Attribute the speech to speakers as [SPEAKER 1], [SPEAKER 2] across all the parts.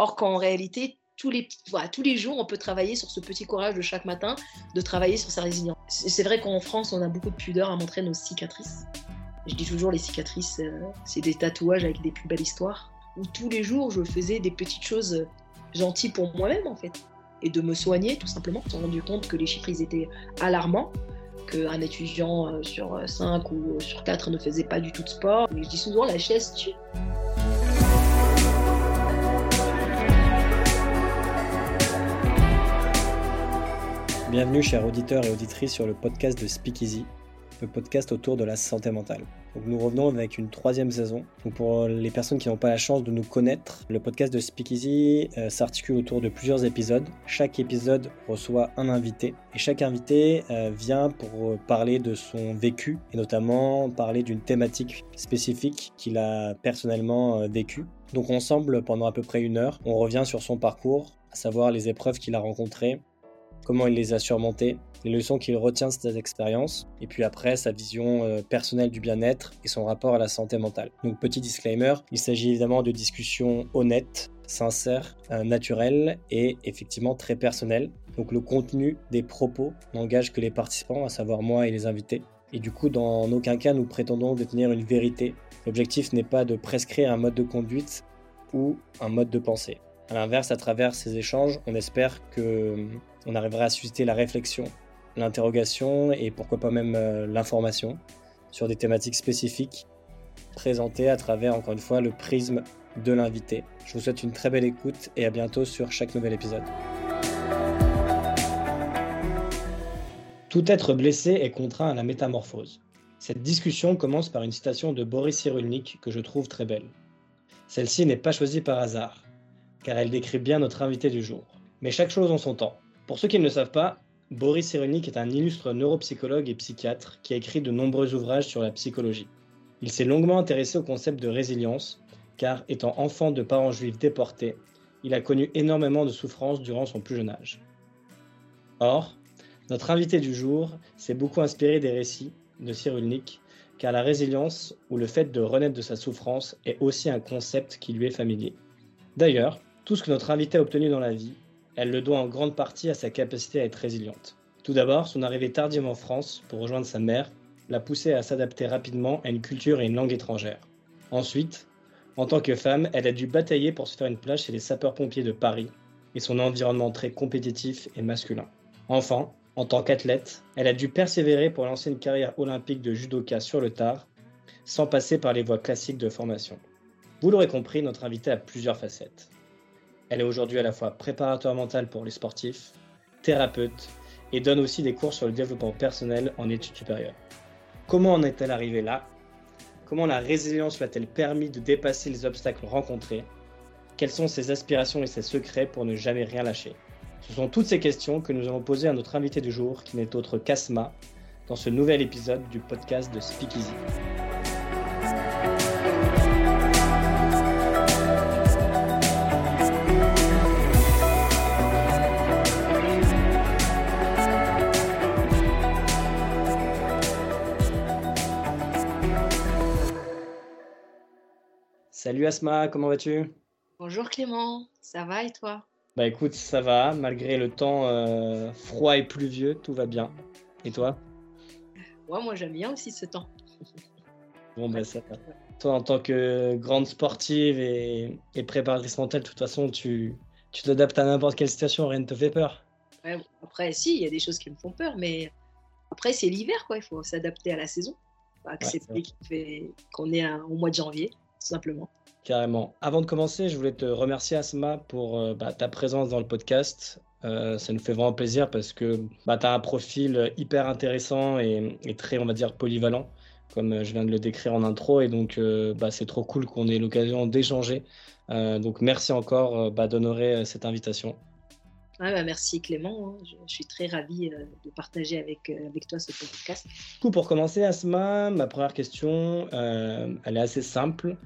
[SPEAKER 1] Or qu'en réalité, tous les, tous les jours, on peut travailler sur ce petit courage de chaque matin, de travailler sur sa résilience. C'est vrai qu'en France, on a beaucoup de pudeur à montrer nos cicatrices. Je dis toujours, les cicatrices, euh, c'est des tatouages avec des plus belles histoires. Où tous les jours, je faisais des petites choses gentilles pour moi-même, en fait. Et de me soigner, tout simplement. On s'est rendu compte que les chiffres, ils étaient alarmants qu'un étudiant euh, sur 5 ou sur 4 ne faisait pas du tout de sport. Mais je dis souvent, la chaise tue.
[SPEAKER 2] Bienvenue chers auditeurs et auditrices sur le podcast de Speakeasy, le podcast autour de la santé mentale. Donc nous revenons avec une troisième saison. Pour les personnes qui n'ont pas la chance de nous connaître, le podcast de Speakeasy euh, s'articule autour de plusieurs épisodes. Chaque épisode reçoit un invité et chaque invité euh, vient pour parler de son vécu et notamment parler d'une thématique spécifique qu'il a personnellement euh, vécue. Donc ensemble, pendant à peu près une heure, on revient sur son parcours, à savoir les épreuves qu'il a rencontrées, comment il les a surmontées, les leçons qu'il retient de cette expérience, et puis après sa vision euh, personnelle du bien-être et son rapport à la santé mentale. Donc petit disclaimer, il s'agit évidemment de discussions honnêtes, sincères, euh, naturelles et effectivement très personnelles. Donc le contenu des propos n'engage que les participants, à savoir moi et les invités. Et du coup, dans aucun cas, nous prétendons détenir une vérité. L'objectif n'est pas de prescrire un mode de conduite ou un mode de pensée. À l'inverse, à travers ces échanges, on espère que on arrivera à susciter la réflexion, l'interrogation et pourquoi pas même euh, l'information sur des thématiques spécifiques présentées à travers, encore une fois, le prisme de l'invité. Je vous souhaite une très belle écoute et à bientôt sur chaque nouvel épisode. Tout être blessé est contraint à la métamorphose. Cette discussion commence par une citation de Boris Cyrulnik que je trouve très belle. Celle-ci n'est pas choisie par hasard, car elle décrit bien notre invité du jour. Mais chaque chose en son temps. Pour ceux qui ne le savent pas, Boris Cyrulnik est un illustre neuropsychologue et psychiatre qui a écrit de nombreux ouvrages sur la psychologie. Il s'est longuement intéressé au concept de résilience, car étant enfant de parents juifs déportés, il a connu énormément de souffrances durant son plus jeune âge. Or, notre invité du jour s'est beaucoup inspiré des récits de Cyrulnik, car la résilience ou le fait de renaître de sa souffrance est aussi un concept qui lui est familier. D'ailleurs, tout ce que notre invité a obtenu dans la vie elle le doit en grande partie à sa capacité à être résiliente. Tout d'abord, son arrivée tardive en France pour rejoindre sa mère l'a poussée à s'adapter rapidement à une culture et une langue étrangère. Ensuite, en tant que femme, elle a dû batailler pour se faire une place chez les sapeurs-pompiers de Paris et son environnement très compétitif et masculin. Enfin, en tant qu'athlète, elle a dû persévérer pour lancer une carrière olympique de judoka sur le tard, sans passer par les voies classiques de formation. Vous l'aurez compris, notre invité a plusieurs facettes. Elle est aujourd'hui à la fois préparateur mental pour les sportifs, thérapeute et donne aussi des cours sur le développement personnel en études supérieures. Comment en est-elle arrivée là? Comment la résilience lui a-t-elle permis de dépasser les obstacles rencontrés? Quelles sont ses aspirations et ses secrets pour ne jamais rien lâcher? Ce sont toutes ces questions que nous allons poser à notre invité du jour, qui n'est autre qu'Asma, dans ce nouvel épisode du podcast de Speakeasy. Salut Asma, comment vas-tu?
[SPEAKER 1] Bonjour Clément, ça va et toi?
[SPEAKER 2] Bah écoute, ça va, malgré le temps euh, froid et pluvieux, tout va bien. Et toi?
[SPEAKER 1] Ouais, moi j'aime bien aussi ce temps.
[SPEAKER 2] bon, bah ça va. Toi, en tant que grande sportive et, préparatrice mentale, de toute façon, tu t'adaptes à n'importe quelle situation, rien ne te fait peur.
[SPEAKER 1] Ouais, après, si, il y a des choses qui me font peur, mais après, c'est l'hiver, quoi. Il faut s'adapter à la saison. accepter qu'on est au mois de janvier simplement.
[SPEAKER 2] Carrément. Avant de commencer, je voulais te remercier Asma pour euh, bah, ta présence dans le podcast. Euh, ça nous fait vraiment plaisir parce que bah, tu as un profil hyper intéressant et, très, on va dire, polyvalent, comme euh, je viens de le décrire en intro. Et donc, bah, c'est trop cool qu'on ait l'occasion d'échanger. donc, merci encore d'honorer cette invitation.
[SPEAKER 1] Bah, merci Clément, hein. je, suis très ravie de partager avec, avec toi ce podcast.
[SPEAKER 2] Du coup, pour commencer, Asma, ma première question, elle est assez simple.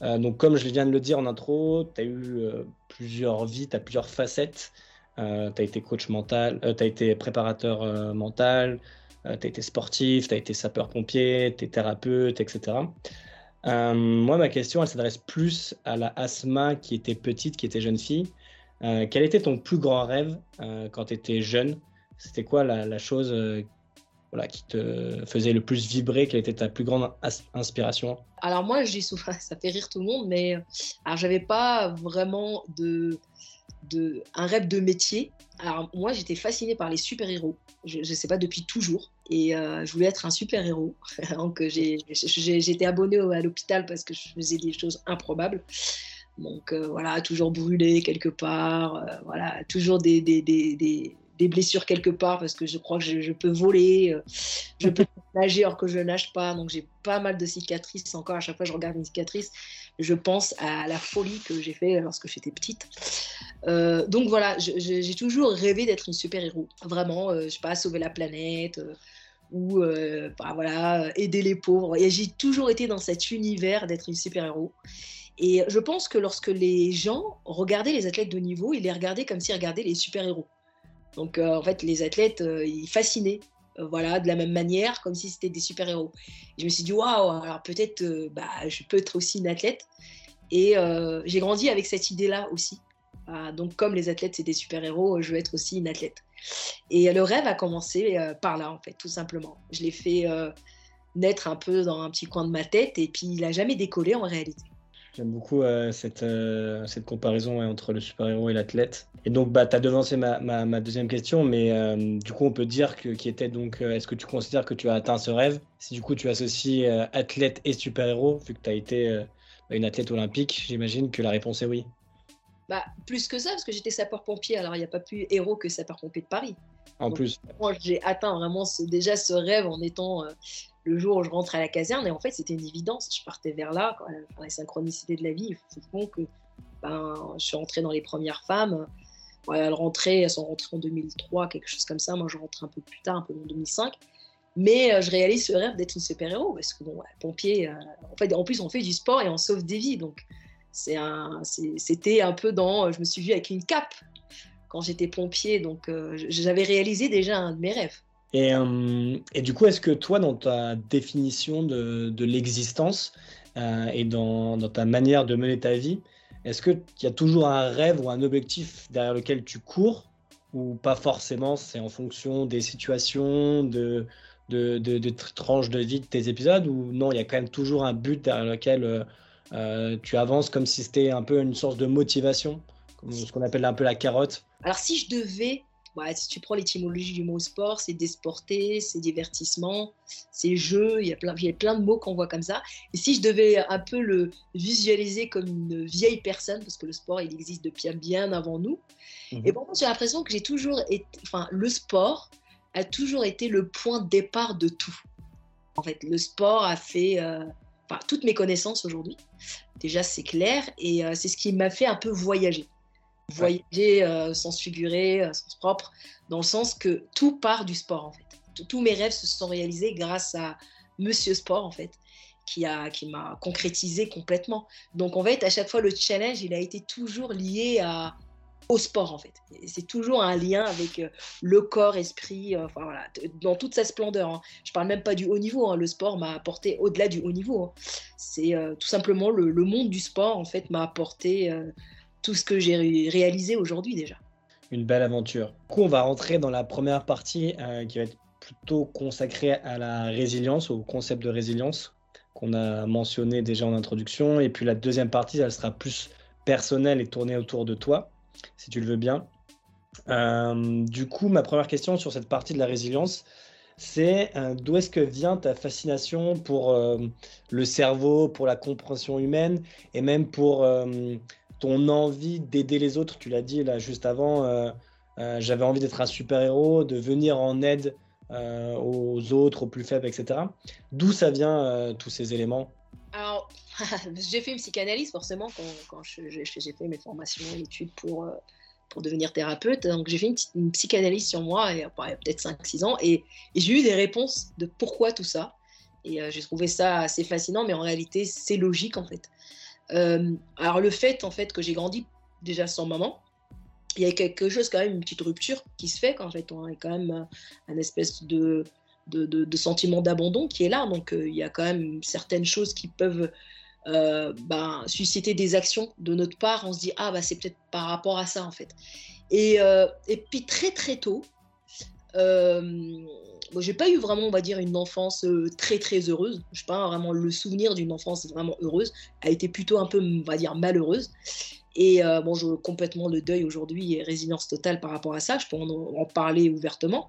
[SPEAKER 2] donc, comme je viens de le dire en intro, tu as eu plusieurs vies, tu as plusieurs facettes. tu as été coach mental, tu as été préparateur mental, tu as été sportif, tu as été sapeur-pompier, tu es thérapeute, etc. moi, ma question, elle s'adresse plus à la Asma qui était petite, qui était jeune fille. Quel était ton plus grand rêve quand tu étais jeune? C'était quoi la, chose voilà, qui te faisait le plus vibrer? Quelle était ta plus grande inspiration?
[SPEAKER 1] Alors moi, je dis souvent, ça fait rire tout le monde, mais alors j'avais pas vraiment de, un rêve de métier. Alors moi, j'étais fascinée par les super-héros. Je ne sais pas depuis toujours. Et euh, je voulais être un super-héros. Donc j'étais abonnée à l'hôpital parce que je faisais des choses improbables. Donc euh, voilà, toujours brûlé quelque part. Euh, voilà, toujours des, des, des des blessures quelque part parce que je crois que je, peux voler, euh, je peux nager alors que je nage pas. Donc j'ai pas mal de cicatrices encore. À chaque fois que je regarde une cicatrice, je pense à la folie que j'ai fait lorsque j'étais petite. Donc voilà, j'ai toujours rêvé d'être une super-héros. Vraiment, je sais pas, sauver la planète. ou bah, voilà, aider les pauvres. Et j'ai toujours été dans cet univers d'être une super-héros. Et je pense que lorsque les gens regardaient les athlètes de niveau, ils les regardaient comme s'ils regardaient les super-héros. Donc euh, en fait, les athlètes, euh, ils fascinaient. Euh, voilà, de la même manière, comme si c'était des super-héros. Je me suis dit, waouh, alors peut-être bah, je peux être aussi une athlète. Et j'ai grandi avec cette idée-là aussi. Ah, donc, comme les athlètes, c'est des super-héros, je veux être aussi une athlète. Et le rêve a commencé par là, en fait, tout simplement. Je l'ai fait naître un peu dans un petit coin de ma tête, et puis il n'a jamais décollé en réalité.
[SPEAKER 2] J'aime beaucoup euh, cette, euh, cette comparaison entre le super-héros et l'athlète. Et donc, bah, tu as devancé ma, ma, deuxième question, mais euh, du coup, on peut dire que qui était donc, est-ce que tu considères que tu as atteint ce rêve? Si du coup, tu associes athlète et super-héros, vu que tu as été bah, une athlète olympique, j'imagine que la réponse est oui.
[SPEAKER 1] Bah, plus que ça, parce que j'étais sapeur-pompier, alors il n'y a pas plus héros que sapeur-pompier de Paris.
[SPEAKER 2] En plus.
[SPEAKER 1] Moi, j'ai atteint vraiment déjà ce rêve en étant le jour où je rentrais à la caserne. Et en fait, c'était une évidence. Je partais vers là, quand les synchronicités de la vie. font que ben, je suis rentrée dans les premières femmes. elles rentraient, elles sont rentrées en 2003, quelque chose comme ça. Moi, je rentrais un peu plus tard, un peu en 2005. Mais euh, je réalise ce rêve d'être une super-héros parce que, bon, pompier, euh, en fait, en plus, on fait du sport et on sauve des vies. Donc, c'était un, un peu dans. Je me suis vue avec une cape quand j'étais pompier. Donc, euh, j'avais réalisé déjà un de mes rêves.
[SPEAKER 2] Euh, et, du coup, est-ce que toi, dans ta définition de, l'existence euh, et dans, ta manière de mener ta vie, est-ce qu'il y a toujours un rêve ou un objectif derrière lequel tu cours ou pas forcément C'est en fonction des situations, de, tranches de vie de tes épisodes ou non, il y a quand même toujours un but derrière lequel tu avances comme si c'était un peu une source de motivation, ce qu'on appelle un peu la carotte
[SPEAKER 1] Alors si je devais bah, si tu prends l'étymologie du mot sport, c'est désporter, c'est divertissement, c'est jeu, il y, a plein, il y a plein de mots qu'on voit comme ça. Et si je devais un peu le visualiser comme une vieille personne, parce que le sport, il existe depuis bien avant nous, mhm. et bon, j'ai l'impression que j'ai toujours été, enfin, le sport a toujours été le point de départ de tout. En fait, le sport a fait euh, enfin, toutes mes connaissances aujourd'hui. Déjà, c'est clair, et euh, c'est ce qui m'a fait un peu voyager voyager euh, sans figurer, euh, sans propre, dans le sens que tout part du sport en fait. Tous mes rêves se sont réalisés grâce à Monsieur Sport en fait, qui a qui m'a concrétisé complètement. Donc en fait, à chaque fois le challenge, il a été toujours lié à au sport en fait. C'est toujours un lien avec euh, le corps, esprit, enfin voilà, dans toute sa splendeur. Hein. Je parle même pas du haut niveau. Hein. Le sport m'a apporté au-delà du haut niveau. Hein. C'est tout simplement le, le, monde du sport en fait m'a apporté tout ce que j'ai réalisé aujourd'hui déjà.
[SPEAKER 2] Une belle aventure. Du coup, on va rentrer dans la première partie euh, qui va être plutôt consacrée à la résilience, au concept de résilience qu'on a mentionné déjà en introduction. Et puis la deuxième partie, elle sera plus personnelle et tournée autour de toi, si tu le veux bien. Euh, du coup, ma première question sur cette partie de la résilience, c'est euh, d'où est-ce que vient ta fascination pour le cerveau, pour la compréhension humaine et même pour ton envie d'aider les autres, tu l'as dit là juste avant, euh, euh, j'avais envie d'être un super-héros, de venir en aide euh, aux autres, aux plus faibles, etc. D'où ça vient tous ces éléments?
[SPEAKER 1] Alors, j'ai fait une psychanalyse forcément quand, j'ai fait mes formations études pour, pour devenir thérapeute. Donc j'ai fait une, psychanalyse sur moi il y a peut-être 5-6 ans et, et j'ai eu des réponses de pourquoi tout ça. Et j'ai trouvé ça assez fascinant, mais en réalité c'est logique en fait. Euh, alors le fait en fait que j'ai grandi déjà sans maman, il y a quelque chose quand même, une petite rupture qui se fait quand en fait on a quand même euh, un espèce de, de, sentiment d'abandon qui est là. Donc euh, il y a quand même certaines choses qui peuvent ben, susciter des actions de notre part. On se dit, ah, bah, c'est peut-être par rapport à ça, en fait. Et, et puis, très, très tôt, Bon, j'ai pas eu vraiment, on va dire, une enfance très très heureuse. Je pas vraiment le souvenir d'une enfance vraiment heureuse. Elle a été plutôt un peu, on va dire, malheureuse. Et bon, je complètement le deuil aujourd'hui et résilience totale par rapport à ça. Je peux en, parler ouvertement.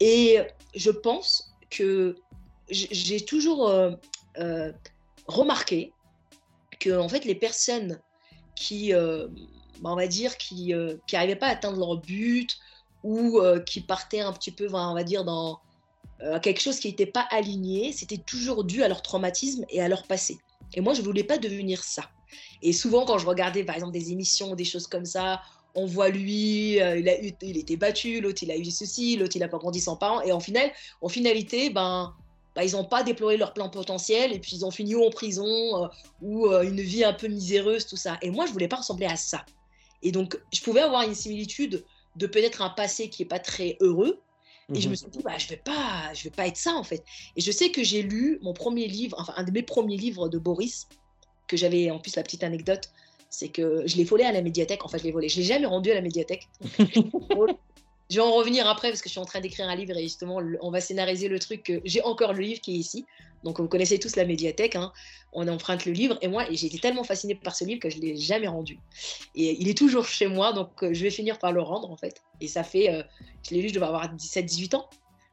[SPEAKER 1] Et je pense que j'ai toujours remarqué que en fait les personnes qui, bah, on va dire, qui n'arrivaient pas à atteindre leur but ou euh, qui partaient un petit peu, on va dire, dans euh, quelque chose qui n'était pas aligné, c'était toujours dû à leur traumatisme et à leur passé. Et moi, je ne voulais pas devenir ça. Et souvent, quand je regardais, par exemple, des émissions, des choses comme ça, on voit lui, euh, il, a eu, il était battu, l'autre il a eu ceci, l'autre il n'a pas grandi sans parents. Et en, final, en finalité, ben, ben ils n'ont pas déployé leur plein potentiel et puis ils ont fini en prison ou une vie un peu miséreuse, tout ça. Et moi, je voulais pas ressembler à ça. Et donc, je pouvais avoir une similitude de peut-être un passé qui est pas très heureux. Et je me mhm. suis dit, bah, je vais pas, je vais pas être ça en fait. Et je sais que j'ai lu mon premier livre, enfin un de mes premiers livres de Boris, que j'avais en plus la petite anecdote, c'est que je l'ai volé à la médiathèque. En fait, je l'ai volé. Je l'ai jamais rendu à la médiathèque. Je vais en revenir après parce que je suis en train d'écrire un livre et justement, on va scénariser le truc. J'ai encore le livre qui est ici. Donc, vous connaissez tous la médiathèque. Hein. On emprunte le livre. Et moi, j'ai été tellement fascinée par ce livre que je ne l'ai jamais rendu. Et il est toujours chez moi. Donc, euh, je vais finir par le rendre en fait. Et ça fait, euh, je l'ai lu, je devais avoir 17-18 ans.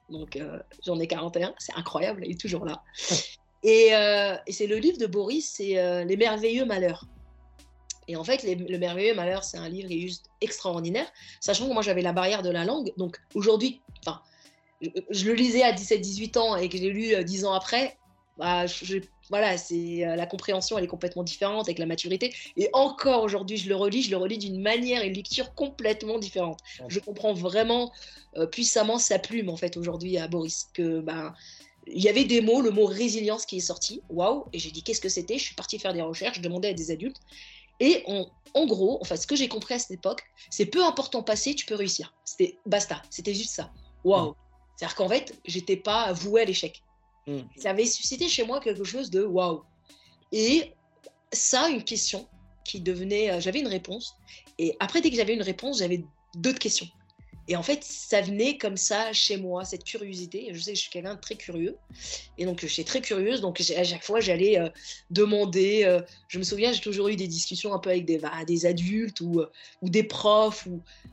[SPEAKER 1] Donc, euh, j'en ai 41. C'est incroyable. Il est toujours là. Et, et c'est le livre de Boris, c'est Les merveilleux malheurs. Et en fait, Le Merveilleux Malheur, c'est un livre qui est juste extraordinaire, sachant que moi j'avais la barrière de la langue. Donc aujourd'hui, enfin, je, le lisais à 17-18 ans et que j'ai lu 10 euh, ans après, bah, voilà, c'est euh, la compréhension elle est complètement différente avec la maturité. Et encore aujourd'hui, je le relis, je le relis d'une manière et une lecture complètement différente. Je comprends vraiment euh, puissamment sa plume en fait aujourd'hui à Boris. Que bah, il y avait des mots, le mot résilience qui est sorti, waouh, et j'ai dit qu'est-ce que c'était? Je suis partie faire des recherches, je demandais à des adultes, et en gros, enfin, ce que j'ai compris à cette époque, c'est peu importe ton passé, tu peux réussir. C'était basta, c'était juste ça. Waouh! Mm. C'est-à-dire qu'en fait, j'étais pas voué à l'échec. Mm. Ça avait suscité chez moi quelque chose de waouh. Et ça, une question qui devenait. Euh, j'avais une réponse. Et après, dès que j'avais une réponse, j'avais d'autres questions. Et en fait, ça venait comme ça chez moi, cette curiosité. Je sais je suis quelqu'un de très curieux. Et donc, je suis très curieuse. Donc, à chaque fois, j'allais euh, demander. Euh, je me souviens, j'ai toujours eu des discussions un peu avec des, bah, adultes ou, euh, ou des profs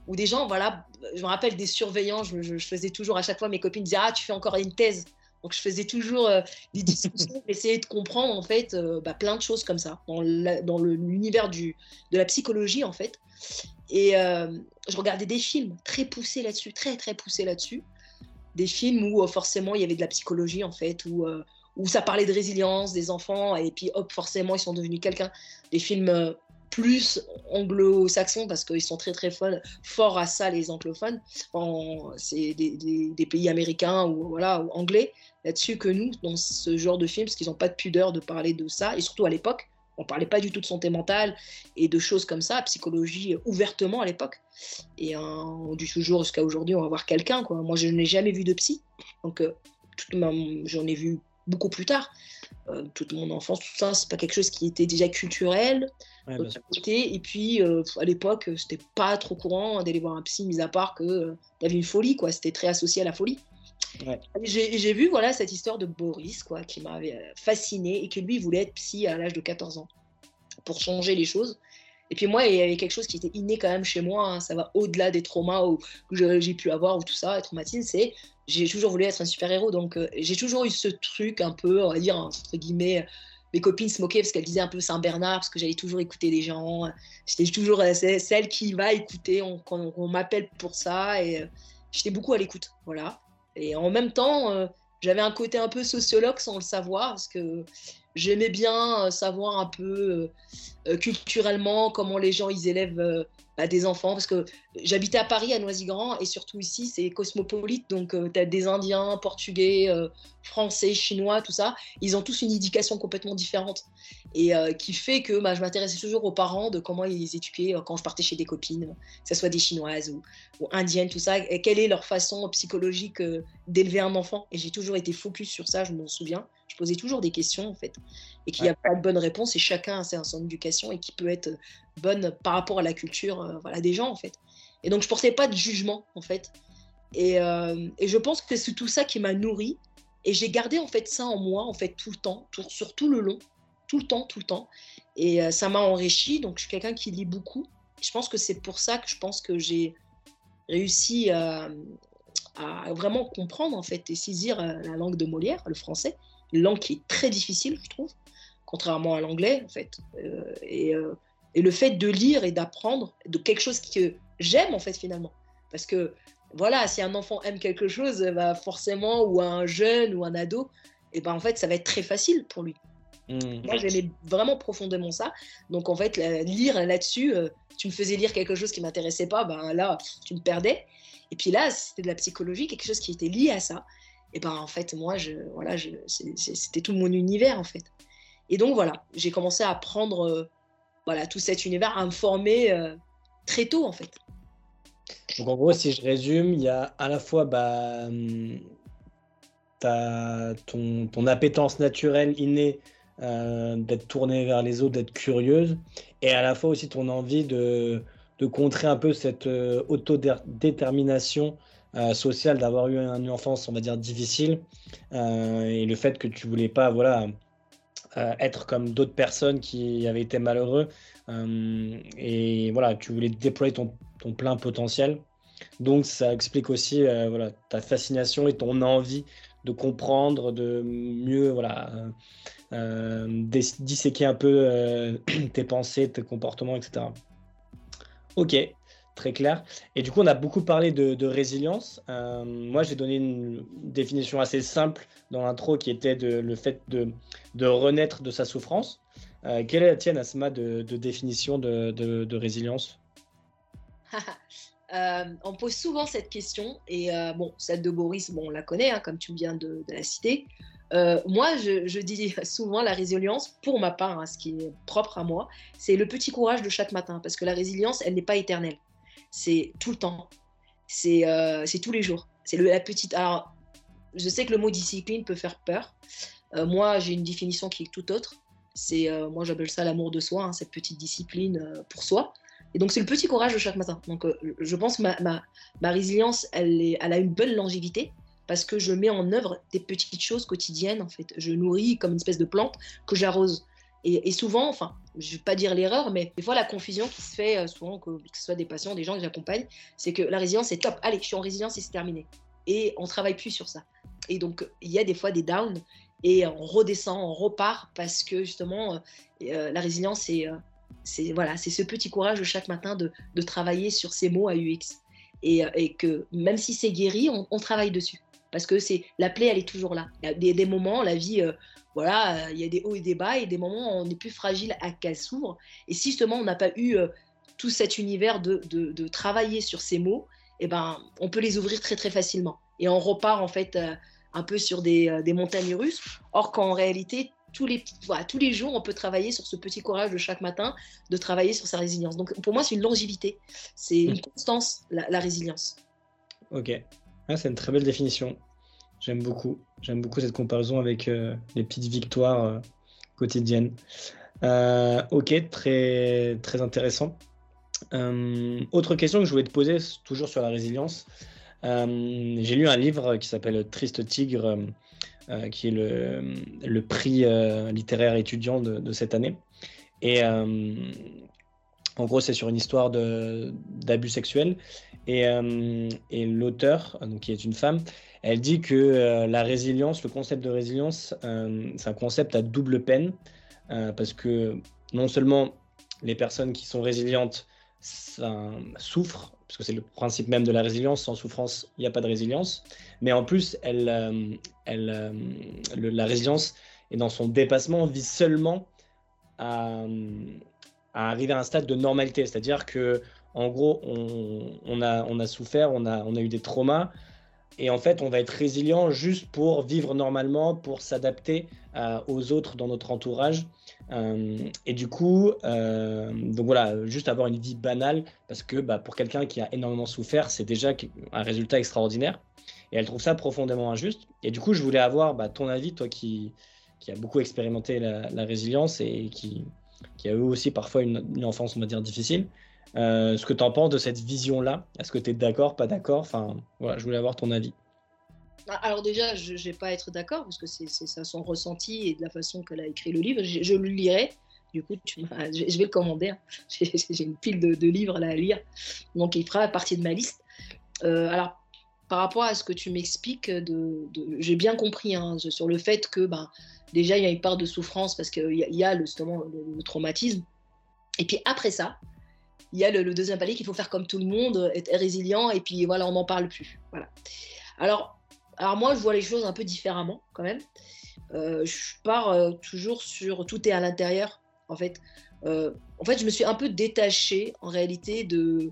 [SPEAKER 1] ou, des gens. Voilà, je me rappelle des surveillants. Je, faisais toujours à chaque fois, mes copines disaient Ah, tu fais encore une thèse. Donc, je faisais toujours des discussions essayer de comprendre, en fait, bah, plein de choses comme ça, dans l'univers de la psychologie, en fait. Et euh, je regardais des films très poussés là-dessus, très très poussés là-dessus. Des films où euh, forcément il y avait de la psychologie en fait, où, euh, où ça parlait de résilience des enfants, et puis hop, forcément ils sont devenus quelqu'un. Des films plus anglo-saxons parce qu'ils sont très très forts à ça les anglophones. C'est des, des, pays américains ou voilà ou anglais là-dessus que nous dans ce genre de films parce qu'ils n'ont pas de pudeur de parler de ça et surtout à l'époque on parlait pas du tout de santé mentale et de choses comme ça, psychologie ouvertement à l'époque. Et on dit toujours jusqu'à aujourd'hui, on va voir quelqu'un. Quoi. Moi, je n'ai jamais vu de psy. Donc, euh, j'en ai vu beaucoup plus tard. Euh, toute mon enfance, tout ça, c'est pas quelque chose qui était déjà culturel. et puis, euh, à l'époque, c'était pas trop courant d'aller voir un psy, mis à part que y avait une folie, quoi. C'était très associé à la folie. J'ai vu voilà cette histoire de Boris quoi, qui m'avait euh, fasciné et que lui voulait être psy à l'âge de 14 ans pour changer les choses. Et puis moi, il y avait quelque chose qui était inné quand même chez moi. Hein. ça va au-delà des traumas que j'ai pu avoir ou tout ça, et traumatisme. C'est j'ai toujours voulu être un super héros. Donc euh, j'ai toujours eu ce truc un peu, on va dire entre guillemets. Mes copines se moquaient parce qu'elles disaient un peu Saint Bernard parce que j'allais toujours écouter des gens. J'étais toujours euh, celle qui va écouter. On, on m'appelle pour ça et j'étais beaucoup à l'écoute. Voilà. Et en même temps, euh, j'avais un côté un peu sociologue sans le savoir, parce que j'aimais bien euh, savoir un peu euh, culturellement comment les gens ils élèvent bah, des enfants parce que j'habitais à Paris, à Noisy-Grand, et surtout ici, c'est cosmopolite. Donc, euh, tu as des Indiens, Portugais, euh, Français, Chinois, tout ça. Ils ont tous une éducation complètement différente. Et euh, qui fait que bah, je m'intéressais toujours aux parents de comment ils éduquaient quand je partais chez des copines, que ce soit des Chinoises ou, Indiennes, tout ça. Quelle est leur façon psychologique d'élever un enfant. Et j'ai toujours été focus sur ça, je m'en souviens. Je posais toujours des questions, en fait. Et qu'il n'y a pas de bonne réponse et chacun a son éducation et qui peut être bonne par rapport à la culture euh, voilà, des gens, en fait. Et donc, je portais pas de jugement, en fait. Et, euh, et je pense que c'est tout ça qui m'a nourri. Et j'ai gardé, en fait, ça en moi, en fait, tout le temps, tout, sur tout le long. Tout le temps, tout le temps. Et euh, ça m'a enrichi. Donc, je suis quelqu'un qui lit beaucoup. Je pense que c'est pour ça que je pense que j'ai réussi à, à vraiment comprendre en fait et saisir la langue de Molière, le français, une langue qui est très difficile, je trouve, contrairement à l'anglais en fait. Euh, et, euh, et, le fait de lire et d'apprendre de quelque chose que j'aime en fait finalement, parce que voilà, si un enfant aime quelque chose, bah forcément, ou un jeune ou un ado, et ben en fait ça va être très facile pour lui. Mmh. Moi, j'aimais vraiment profondément ça. Donc, en fait, lire là-dessus, tu me faisais lire quelque chose qui m'intéressait pas, ben là, tu me perdais. Et puis là, c'était de la psychologie, quelque chose qui était lié à ça. Et ben en fait, moi, je, voilà, je, c'était tout mon univers en fait. Et donc voilà, j'ai commencé à apprendre euh, voilà, tout cet univers, à me former euh, très tôt en fait.
[SPEAKER 2] Donc en gros, si je résume, il y a à la fois bah, hum, ton, ton appétence naturelle innée euh, d'être tournée vers les autres, d'être curieuse, et à la fois aussi ton envie de, de contrer un peu cette autodétermination euh, sociale d'avoir eu une enfance, on va dire, difficile, euh, et le fait que tu voulais pas, voilà, être comme d'autres personnes qui avaient été malheureux, et voilà, tu voulais déployer ton, ton, plein potentiel. Donc ça explique aussi, voilà, ta fascination et ton envie de comprendre, de mieux, voilà, disséquer un peu tes pensées, tes comportements, etc. Ok, très clair. Et du coup, on a beaucoup parlé de, résilience. Euh, moi, j'ai donné une définition assez simple dans l'intro qui était de, le fait de, renaître de sa souffrance. Euh, quelle est la tienne, Asma, de, définition de, résilience?
[SPEAKER 1] Euh, On pose souvent cette question. Et bon, celle de Boris, bon, on la connaît, hein, comme tu viens de, la citer. Moi, je, dis souvent la résilience, pour ma part, hein, ce qui est propre à moi, c'est le petit courage de chaque matin, parce que la résilience, elle n'est pas éternelle. C'est tout le temps. C'est euh, tous les jours. C'est la petite. Alors, je sais que le mot discipline peut faire peur. Euh, moi, j'ai une définition qui est tout autre. C'est, moi, j'appelle ça l'amour de soi, hein, cette petite discipline pour soi. Et donc, c'est le petit courage de chaque matin. Donc, je pense que ma, ma, ma résilience, elle, est, elle a une bonne longévité parce que je mets en œuvre des petites choses quotidiennes, en fait. Je nourris comme une espèce de plante que j'arrose. Et, souvent, enfin, je ne vais pas dire l'erreur, mais des fois, la confusion qui se fait euh, souvent, que, ce soit des patients, des gens que j'accompagne, c'est que la résilience, c'est top. Allez, je suis en résilience et c'est terminé. Et on travaille plus sur ça. Et donc, il y a des fois des downs et on redescend, on repart parce que justement, euh, euh, la résilience, c'est voilà, ce petit courage de chaque matin de, travailler sur ces mots à UX. Et que même si c'est guéri, on travaille dessus parce que c'est la plaie, elle est toujours là. Il y a des, moments, la vie, euh, voilà, il y a des hauts et des bas, et des moments où on est plus fragile à qu'elle s'ouvre. Et si justement on n'a pas eu euh, tout cet univers de, de, travailler sur ces mots, eh ben, on peut les ouvrir très très facilement. Et on repart en fait euh, un peu sur des, des, montagnes russes. Or qu'en réalité, tous les, voilà, tous les jours, on peut travailler sur ce petit courage de chaque matin, de travailler sur sa résilience. Donc pour moi, c'est une longévité, c'est une constance, la, la résilience.
[SPEAKER 2] Ok, ah, c'est une très belle définition. J'aime beaucoup. J'aime beaucoup cette comparaison avec euh, les petites victoires euh, quotidiennes. Euh, ok, très, très intéressant. autre question que je voulais te poser, toujours sur la résilience. J'ai lu un livre qui s'appelle Triste Tigre, qui est le, prix littéraire étudiant de, de, cette année. Et en gros, c'est sur une histoire d'abus sexuels. Et, euh, et l'auteur, qui est une femme, elle dit que euh, la résilience, le concept de résilience, euh, c'est un concept à double peine, parce que non seulement les personnes qui sont résilientes souffrent, parce que c'est le principe même de la résilience, sans souffrance, il n'y a pas de résilience, mais en plus, la résilience et dans son dépassement vise seulement à arriver à un stade de normalité, c'est-à-dire que en gros, on, a, souffert, on a, eu des traumas, et en fait, on va être résilient juste pour vivre normalement, pour s'adapter euh, aux autres dans notre entourage. Euh, et du coup, euh, donc voilà, juste avoir une vie banale, parce que bah, pour quelqu'un qui a énormément souffert, c'est déjà un résultat extraordinaire. Et elle trouve ça profondément injuste. Et du coup, je voulais avoir bah, ton avis, toi qui, qui a beaucoup expérimenté la, résilience et qui, qui, a eu aussi parfois une, enfance, on va dire, difficile. Euh, ce que tu en penses de cette vision-là? Est-ce que tu es d'accord, pas d'accord? Enfin, voilà, je voulais avoir ton avis.
[SPEAKER 1] Ah, alors déjà, je ne vais pas être d'accord parce que c'est ça son ressenti et de la façon qu'elle a écrit le livre. Je, le lirai. Du coup, je, vais le commander. Hein. J'ai une pile de, livres à lire. Donc, il fera partie de ma liste. Euh, alors, par rapport à ce que tu m'expliques, j'ai bien compris hein, sur le fait que ben, déjà, il y a une part de souffrance parce qu'il y, a justement le, traumatisme. Et puis après ça, il y a le, deuxième palier qu'il faut faire comme tout le monde, être résilient, et puis voilà, on n'en parle plus. Voilà. Alors, alors moi, je vois les choses un peu différemment quand même. Euh, je pars euh, toujours sur tout est à l'intérieur. En fait, euh, en fait, je me suis un peu détachée en réalité de.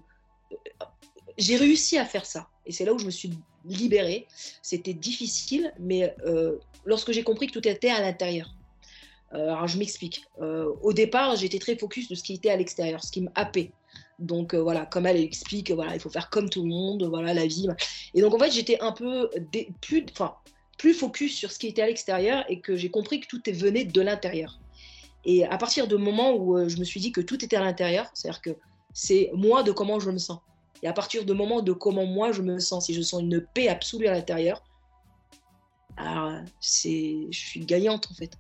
[SPEAKER 1] J'ai réussi à faire ça, et c'est là où je me suis libérée. C'était difficile, mais lorsque j'ai compris que tout était à l'intérieur. alors je m'explique. au départ, j'étais très focus de ce qui était à l'extérieur, ce qui me happait. Donc euh, voilà, comme elle explique, voilà, il faut faire comme tout le monde, voilà la vie. Et donc en fait, j'étais un peu plus, enfin, plus focus sur ce qui était à l'extérieur et que j'ai compris que tout venait de l'intérieur. Et à partir du moment où euh, je me suis dit que tout était à l'intérieur, c'est-à-dire que c'est moi de comment je me sens. Et à partir du moment de comment moi je me sens, si je sens une paix absolue à l'intérieur, alors c'est, je suis gagnante en fait.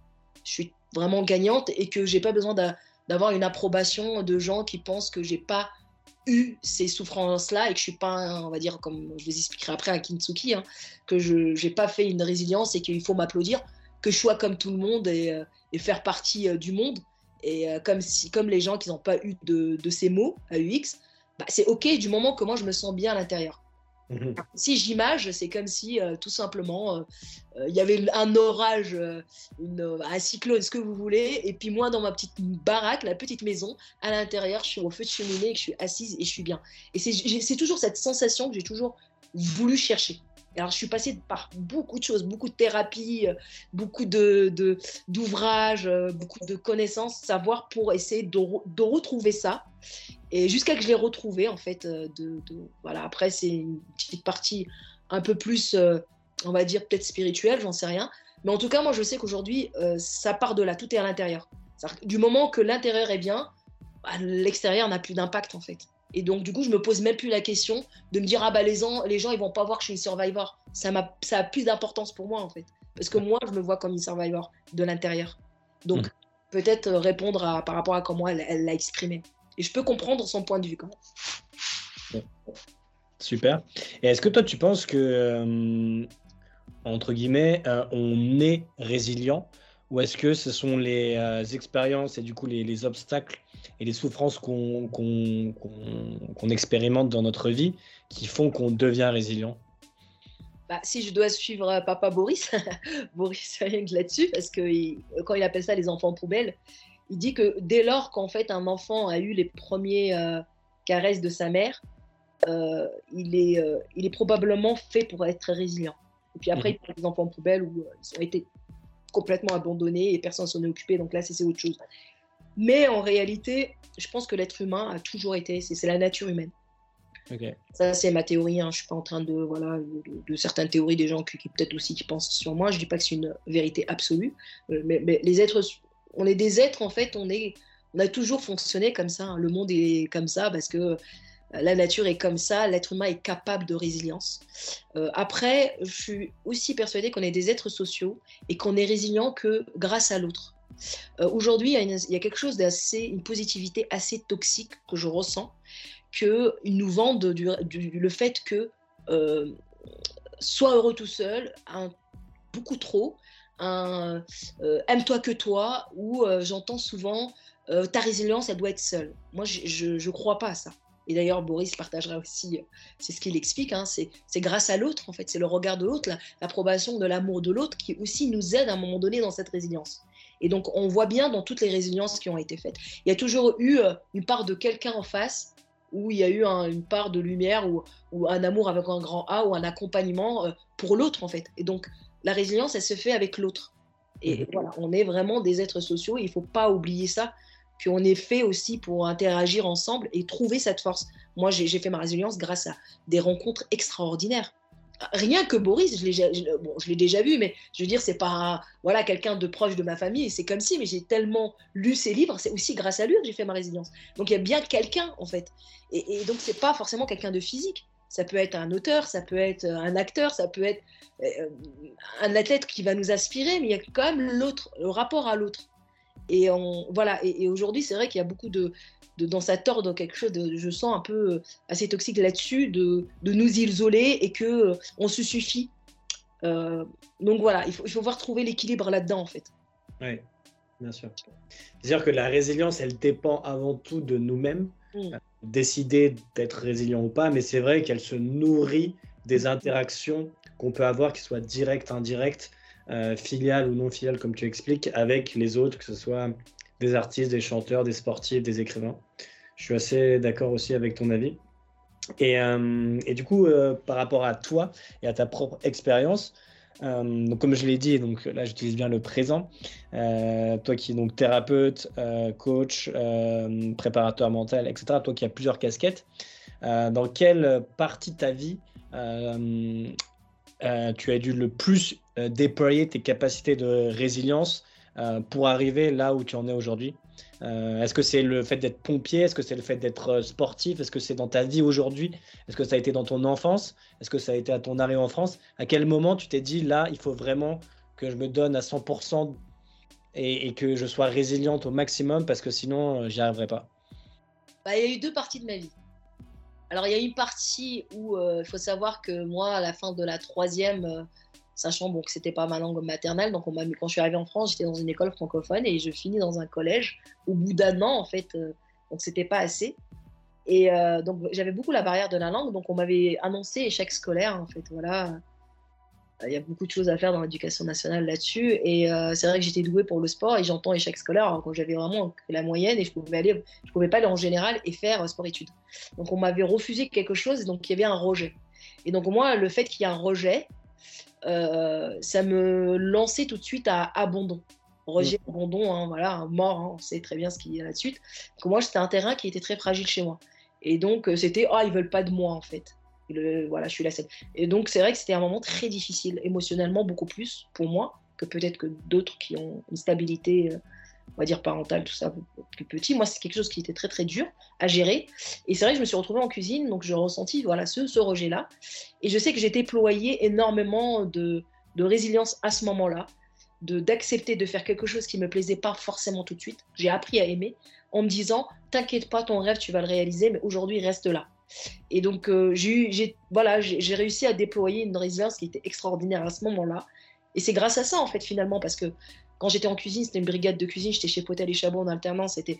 [SPEAKER 1] Je suis vraiment gagnante et que j'ai pas besoin de d'avoir une approbation de gens qui pensent que j'ai pas eu ces souffrances-là et que je suis pas, on va dire, comme je vous expliquerai après à Kintsuki, hein, que je n'ai pas fait une résilience et qu'il faut m'applaudir, que je sois comme tout le monde et, euh, faire partie euh, du monde. Et euh, comme, si, comme les gens qui n'ont pas eu de, ces mots à UX, bah, c'est OK du moment que moi je me sens bien à l'intérieur. Mhm. Si j'image, c'est comme si euh, tout simplement euh, euh, il y avait un orage, un cyclone, ce que vous voulez, et puis moi dans ma petite baraque, la petite maison, à l'intérieur, je suis au feu de cheminée, et que je suis assise et je suis bien. Et c'est toujours cette sensation que j'ai toujours voulu chercher. Alors, je suis passée par beaucoup de choses, beaucoup de thérapies, beaucoup de, d'ouvrages, beaucoup de connaissances, savoir pour essayer de, de retrouver ça et jusqu'à que je l'ai retrouvé, en fait, euh, de, voilà. Après, c'est une petite partie un peu plus, euh, on va dire, peut-être spirituelle, j'en sais rien. Mais en tout cas, moi, je sais qu'aujourd'hui, euh, ça part de là, tout est à l'intérieur. Du moment que l'intérieur est bien, bah, l'extérieur n'a plus d'impact, en fait. Et donc, du coup, je me pose même plus la question de me dire, ah bah, les gens, les gens ils vont pas voir que je suis une survivor. Ça, a, ça a plus d'importance pour moi, en fait. Parce que moi, je me vois comme une survivor de l'intérieur. Donc, hmm. peut-être répondre à, par rapport à comment elle l'a exprimé. Et je peux comprendre son point de vue quand même.
[SPEAKER 2] Super. Et est-ce que toi, tu penses que, euh, entre guillemets, euh, on est résilient ou est-ce que ce sont les euh, expériences et du coup les, obstacles et les souffrances qu'on expérimente dans notre vie qui font qu'on devient résilient?
[SPEAKER 1] Bah, si je dois suivre papa Boris, Boris rien que là-dessus, parce que quand il appelle ça les enfants poubelles, il dit que dès lors qu'en fait un enfant a eu les premiers euh, caresses de sa mère, euh, il, est, euh, il est probablement fait pour être résilient. Et puis après, mhm. il parle des enfants poubelles où ils ont été complètement abandonnés et personne s'en est occupé, donc là, c'est autre chose. Mais en réalité, je pense que l'être humain a toujours été, c'est la nature humaine. Ça, c'est ma théorie. Hein. Je suis pas en train de voilà de, certaines théories des gens qui, peut-être aussi qui pensent sur moi. Je dis pas que c'est une vérité absolue, mais, mais, les êtres on est des êtres, en fait, on, est, on a toujours fonctionné comme ça. Hein. Le monde est comme ça parce que euh, la nature est comme ça, l'être humain est capable de résilience. Euh, après, je suis aussi persuadée qu'on est des êtres sociaux et qu'on est résilient que grâce à l'autre. Euh, aujourd'hui, il, y, a quelque chose d'assez, une positivité assez toxique que je ressens, qu'ils nous vendent le fait que soit heureux tout seul, beaucoup trop, euh, aime-toi que toi, ou euh, j'entends souvent euh, ta résilience, elle doit être seule. Moi, je ne crois pas à ça. Et d'ailleurs, Boris partagera aussi, c'est ce qu'il explique, hein, c'est grâce à l'autre, en fait, c'est le regard de l'autre, l'approbation de l'amour de l'autre qui aussi nous aide à un moment donné dans cette résilience. Et donc, on voit bien dans toutes les résiliences qui ont été faites. Il y a toujours eu une part de quelqu'un en face où il y a eu une part de lumière ou, un amour avec un grand A ou un accompagnement pour l'autre, en fait. Et donc, la résilience, elle se fait avec l'autre. Et mhm. voilà, on est vraiment des êtres sociaux. il ne faut pas oublier ça, qu'on est fait aussi pour interagir ensemble et trouver cette force. Moi, j'ai fait ma résilience grâce à des rencontres extraordinaires. rien que Boris, je l'ai bon, déjà vu, mais je veux dire, c'est pas voilà quelqu'un de proche de ma famille, c'est comme si, mais j'ai tellement lu ses livres, c'est aussi grâce à lui que j'ai fait ma résilience. Donc il y a bien quelqu'un en fait, et, et donc c'est pas forcément quelqu'un de physique. Ça peut être un auteur, ça peut être un acteur, ça peut être euh, un athlète qui va nous aspirer, mais il y a quand même l'autre, le rapport à l'autre. Et on, voilà. Et, aujourd'hui, c'est vrai qu'il y a beaucoup de, dans sa tordre quelque chose de, je sens un peu euh, assez toxique là-dessus, de, de, nous isoler et que euh, on se suffit. Euh, donc voilà, il faut, il faut voir trouver l'équilibre là-dedans en fait.
[SPEAKER 2] Oui, bien sûr. C'est-à-dire que la résilience, elle dépend avant tout de nous-mêmes, mm. Décider d'être résilient ou pas, mais c'est vrai qu'elle se nourrit des interactions qu'on peut avoir, qui soient directes, indirectes, filiales ou non filiales, comme tu expliques, avec les autres, que ce soit des artistes, des chanteurs, des sportifs, des écrivains. Je suis assez d'accord aussi avec ton avis. Et, euh, du coup, euh, par rapport à toi et à ta propre expérience, euh, donc comme je l'ai dit, donc là j'utilise bien le présent. toi qui es donc thérapeute, coach, préparateur mental, etc. Toi qui as plusieurs casquettes, dans quelle partie de ta vie tu as dû le plus déployer tes capacités de résilience euh, pour arriver là où tu en es aujourd'hui? Euh, Est-ce que c'est le fait d'être pompier? Est-ce que c'est le fait d'être euh, sportif? Est-ce que c'est dans ta vie aujourd'hui? Est-ce que ça a été dans ton enfance? Est-ce que ça a été à ton arrivée en France? À quel moment tu t'es dit là, il faut vraiment que je me donne à 100% et, que je sois résiliente au maximum parce que sinon, j'y arriverai pas?
[SPEAKER 1] Bah, Il y a eu deux parties de ma vie. Alors, il y a une partie où il faut savoir que moi, à la fin de la troisième, sachant bon, que c'était pas ma langue maternelle. Donc, quand je suis arrivée en France, j'étais dans une école francophone et je finis dans un collège au bout d'un an, en fait. Euh, donc, c'était pas assez. Et euh, donc, j'avais beaucoup la barrière de la langue. Donc, on m'avait annoncé échec scolaire, en fait. Voilà. Il y a beaucoup de choses à faire dans l'éducation nationale là-dessus. Et euh, c'est vrai que j'étais douée pour le sport et j'entends échec scolaire quand j'avais vraiment la moyenne et je pouvais pouvais pas aller en général et faire sport-études. Donc on m'avait refusé quelque chose, donc il y avait un rejet. Et donc moi, le fait qu'il y ait un rejet, euh, ça me lançait tout de suite à abandon. Rejet, mm. abandon, hein, voilà, mort, hein, on sait très bien ce qu'il y a là-dessus. Moi, c'était un terrain qui était très fragile chez moi. Et donc, euh, c'était, ah, oh, ils veulent pas de moi, en fait. Le, voilà, je suis la seule. Et donc, c'est vrai que c'était un moment très difficile, émotionnellement, beaucoup plus pour moi que peut-être que d'autres qui ont une stabilité euh, on va dire parental, tout ça, plus petit. Moi, c'est quelque chose qui était très très dur à gérer. Et c'est vrai que je me suis retrouvée en cuisine, donc je ressentis voilà ce, ce rejet-là. Et je sais que j'ai déployé énormément de, de résilience à ce moment-là, de d'accepter de faire quelque chose qui me plaisait pas forcément tout de suite. J'ai appris à aimer en me disant, t'inquiète pas, ton rêve, tu vas le réaliser, mais aujourd'hui, reste là. Et donc, euh, j'ai voilà, j'ai réussi à déployer une résilience qui était extraordinaire à ce moment-là. Et c'est grâce à ça, en fait, finalement, parce que quand j'étais en cuisine, c'était une brigade de cuisine, j'étais chez Potel et Chabot en alternance, c'était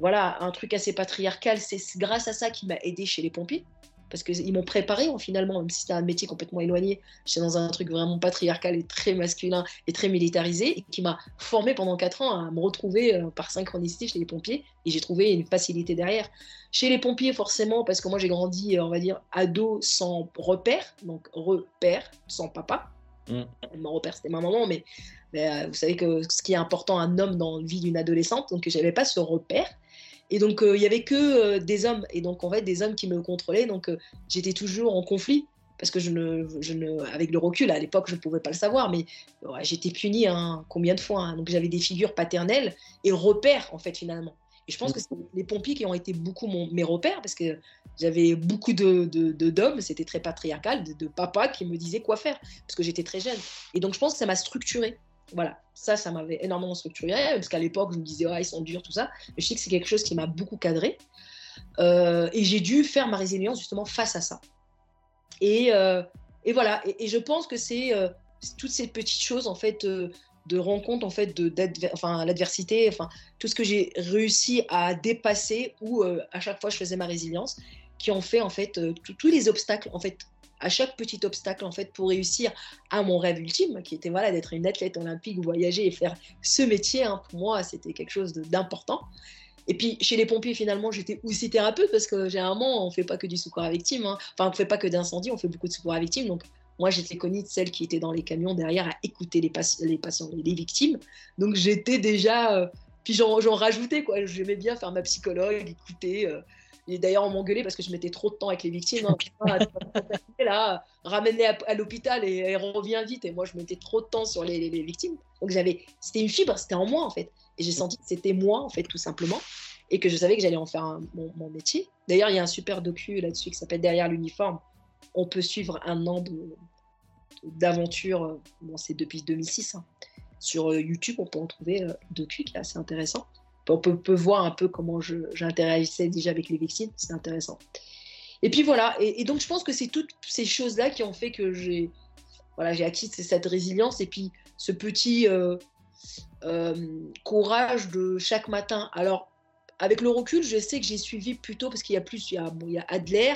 [SPEAKER 1] voilà, un truc assez patriarcal. C'est grâce à ça qui m'a aidé chez les pompiers, parce qu'ils m'ont préparé hein, finalement, même si c'était un métier complètement éloigné, j'étais dans un truc vraiment patriarcal et très masculin et très militarisé, et qui m'a formé pendant quatre ans à me retrouver euh, par synchronicité chez les pompiers, et j'ai trouvé une facilité derrière. Chez les pompiers, forcément, parce que moi j'ai grandi, on va dire, ado sans repère, donc repère sans papa. Mon repère, c'était ma maman, mais euh, vous savez que ce qui est important à un homme dans la vie d'une adolescente, donc j'avais pas ce repère. Et donc euh, il y avait que euh, des hommes, et donc en fait des hommes qui me contrôlaient, donc j'étais toujours en conflit parce que je ne, je ne, avec le recul, à l'époque, je ne pouvais pas le savoir, mais j'étais punie hein, combien de fois. Hein. donc j'avais des figures paternelles et repères, en fait, finalement. Et je pense que c'est les pompiers qui ont été beaucoup mon, mes repères, parce que j'avais beaucoup de, d'hommes, c'était très patriarcal, de, de papas qui me disaient quoi faire, parce que j'étais très jeune. Et donc je pense que ça m'a structuré voilà, ça, ça m'avait énormément structuré, parce qu'à l'époque, je me disais, oh, ils sont durs, tout ça. Mais je sais que c'est quelque chose qui m'a beaucoup cadré. Euh, et j'ai dû faire ma résilience justement face à ça. Et, euh, et voilà, et, je pense que c'est euh, toutes ces petites choses, en fait, de rencontre, en fait, de, enfin, l'adversité, enfin, tout ce que j'ai réussi à dépasser, ou à chaque fois je faisais ma résilience, qui ont fait, en fait, tous les obstacles, en fait, à chaque petit obstacle en fait pour réussir à mon rêve ultime, qui était voilà d'être une athlète olympique, voyager et faire ce métier. Hein, pour moi, c'était quelque chose d'important. Et puis chez les pompiers, finalement, j'étais aussi thérapeute parce que généralement, on fait pas que du secours à victimes. Hein. Enfin, on fait pas que d'incendie, on fait beaucoup de secours à victimes. Donc moi, j'étais connue de celle qui était dans les camions derrière à écouter les, les patients, les victimes. Donc j'étais déjà. Euh, puis j'en rajoutais, quoi. J'aimais bien faire ma psychologue, écouter. Euh, D'ailleurs, on m'engueulait parce que je mettais trop de temps avec les victimes. Hein. là, ramène-les à, l'hôpital et, reviens vite. Et moi, je mettais trop de temps sur les, victimes. Donc, j'avais, c'était une fibre, c'était en moi, en fait. Et j'ai senti que c'était moi, en fait, tout simplement. Et que je savais que j'allais en faire mon, métier. D'ailleurs, il y a un super docu là-dessus qui s'appelle Derrière l'uniforme. On peut suivre un an d'aventure. Bon, c'est depuis 2006. Hein. Sur euh, YouTube, on peut en trouver euh, docu qui intéressant on peut, voir un peu comment j'interagissais déjà avec les victimes, c'est intéressant. Et puis voilà, et, donc je pense que c'est toutes ces choses-là qui ont fait que j'ai voilà, acquis cette résilience et puis ce petit euh, euh, courage de chaque matin. Alors, avec le recul, je sais que j'ai suivi plutôt parce qu'il y a plus, il y a Adler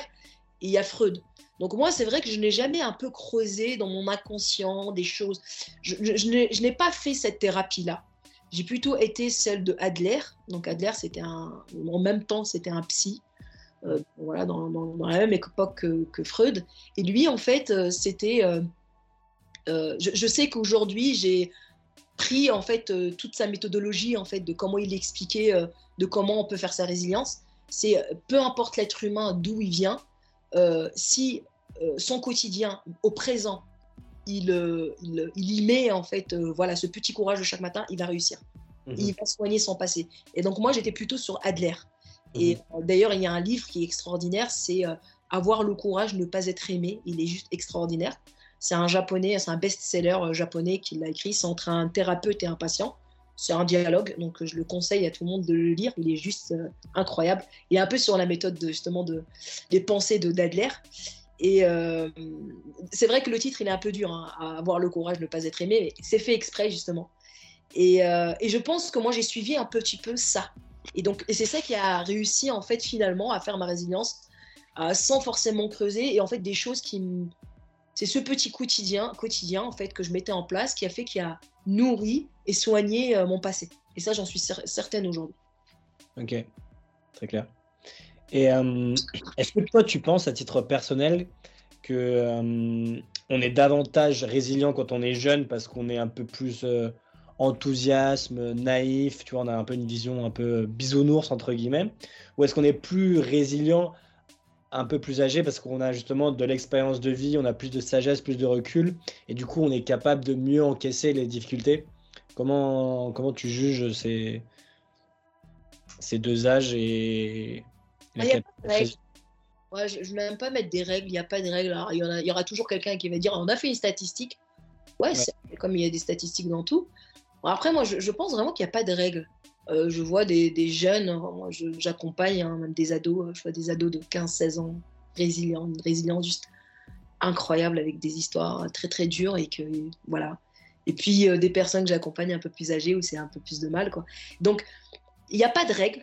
[SPEAKER 1] et il y a Freud. Donc moi, c'est vrai que je n'ai jamais un peu creusé dans mon inconscient des choses. Je, n'ai pas fait cette thérapie-là. J'ai plutôt été celle de Adler. Donc Adler, c'était un, en même temps, c'était un psy, euh, voilà, dans, la même époque que, Freud. Et lui, en fait, euh, c'était. Euh, je, sais qu'aujourd'hui, j'ai pris en fait toute sa méthodologie en fait de comment il expliquait de comment on peut faire sa résilience. C'est peu importe l'être humain d'où il vient, si son quotidien au présent euh, il, il, y met en fait euh, voilà ce petit courage de chaque matin, il va réussir. Mhm. Il va soigner son passé. Et donc moi j'étais plutôt sur Adler. Et mhm. euh, d'ailleurs il y a un livre qui est extraordinaire, c'est Avoir le courage, ne pas être aimé. Il est juste extraordinaire. C'est un japonais, c'est un best-seller japonais qui l'a écrit. C'est entre un thérapeute et un patient. C'est un dialogue, donc je le conseille à tout le monde de le lire. Il est juste incroyable. Il est un peu sur la méthode justement de, des pensées de d'Adler. Et euh, c'est vrai que le titre, il est un peu dur, hein, à avoir le courage de ne pas être aimé, mais c'est fait exprès, justement. Et, euh, je pense que moi, j'ai suivi un petit peu ça. Et donc, c'est ça qui a réussi, en fait, finalement, à faire ma résilience sans forcément creuser. Et en fait, des choses qui C'est ce petit quotidien, quotidien, en fait, que je mettais en place qui a fait, qui a nourri et soigné euh, mon passé. Et ça, j'en suis certaine aujourd'hui.
[SPEAKER 2] Ok, très clair. Et euh, est-ce que toi, tu penses à titre personnel que euh, on est davantage résilient quand on est jeune parce qu'on est un peu plus euh, enthousiasme, naïf, tu vois, on a un peu une vision un peu bisounours entre guillemets, ou est-ce qu'on est plus résilient un peu plus âgé parce qu'on a justement de l'expérience de vie, on a plus de sagesse, plus de recul, et du coup on est capable de mieux encaisser les difficultés? Comment, comment tu juges ces, deux âges
[SPEAKER 1] ah, je n'aime pas mettre des règles, il n'y a pas de règles. il, y aura toujours quelqu'un qui va dire on a fait une statistique. Ouais, comme il y a des statistiques dans tout. après, moi, je, pense vraiment qu'il n'y a pas de règles. Euh, je vois des, jeunes, moi j'accompagne hein, même des ados, je vois des ados de 15-16 ans résilients, une résilience juste incroyable avec des histoires très très dures et que voilà. Et puis euh, des personnes que j'accompagne un peu plus âgées où c'est un peu plus de mal quoi. Donc il n'y a pas de règles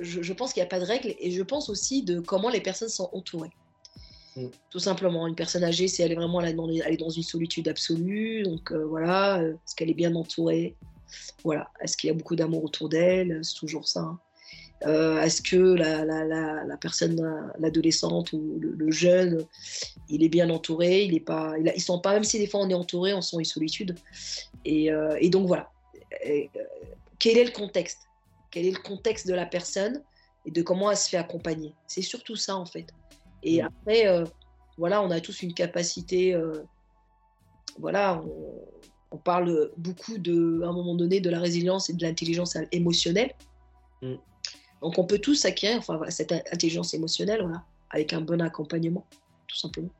[SPEAKER 1] je, pense qu'il n'y a pas de règle et je pense aussi de comment les personnes sont entourées. Mm. Tout simplement, une personne âgée, c'est elle est vraiment elle est dans une solitude absolue, donc euh, voilà, euh, est-ce qu'elle est bien entourée? Voilà, est-ce qu'il y a beaucoup d'amour autour d'elle? C'est toujours ça. Hein. Euh, est-ce que la, la, la, personne, l'adolescente ou le, jeune, il est bien entouré Il est pas, il, ils sont pas, même si des fois on est entouré, on sent une solitude. Et, et donc voilà. quel est le contexte? Quel est le contexte de la personne et de comment elle se fait accompagner. C'est surtout ça en fait. Et après, euh, voilà, on a tous une capacité, euh, voilà, on, parle beaucoup de, à un moment donné de la résilience et de l'intelligence émotionnelle. Mm. Donc on peut tous acquérir enfin, cette intelligence émotionnelle, voilà, avec un bon accompagnement, tout simplement.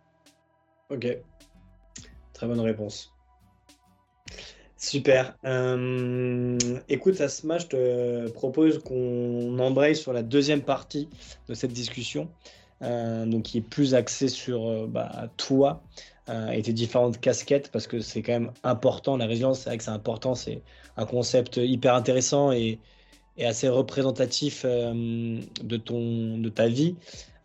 [SPEAKER 2] Ok, très bonne réponse. Super. Euh, écoute, Asma, je te propose qu'on embraye sur la deuxième partie de cette discussion, euh, donc qui est plus axée sur euh, bah, toi et tes différentes casquettes, parce que c'est quand même important. La résilience, c'est vrai que c'est important, c'est un concept hyper intéressant et, assez représentatif de, ton, de ta vie.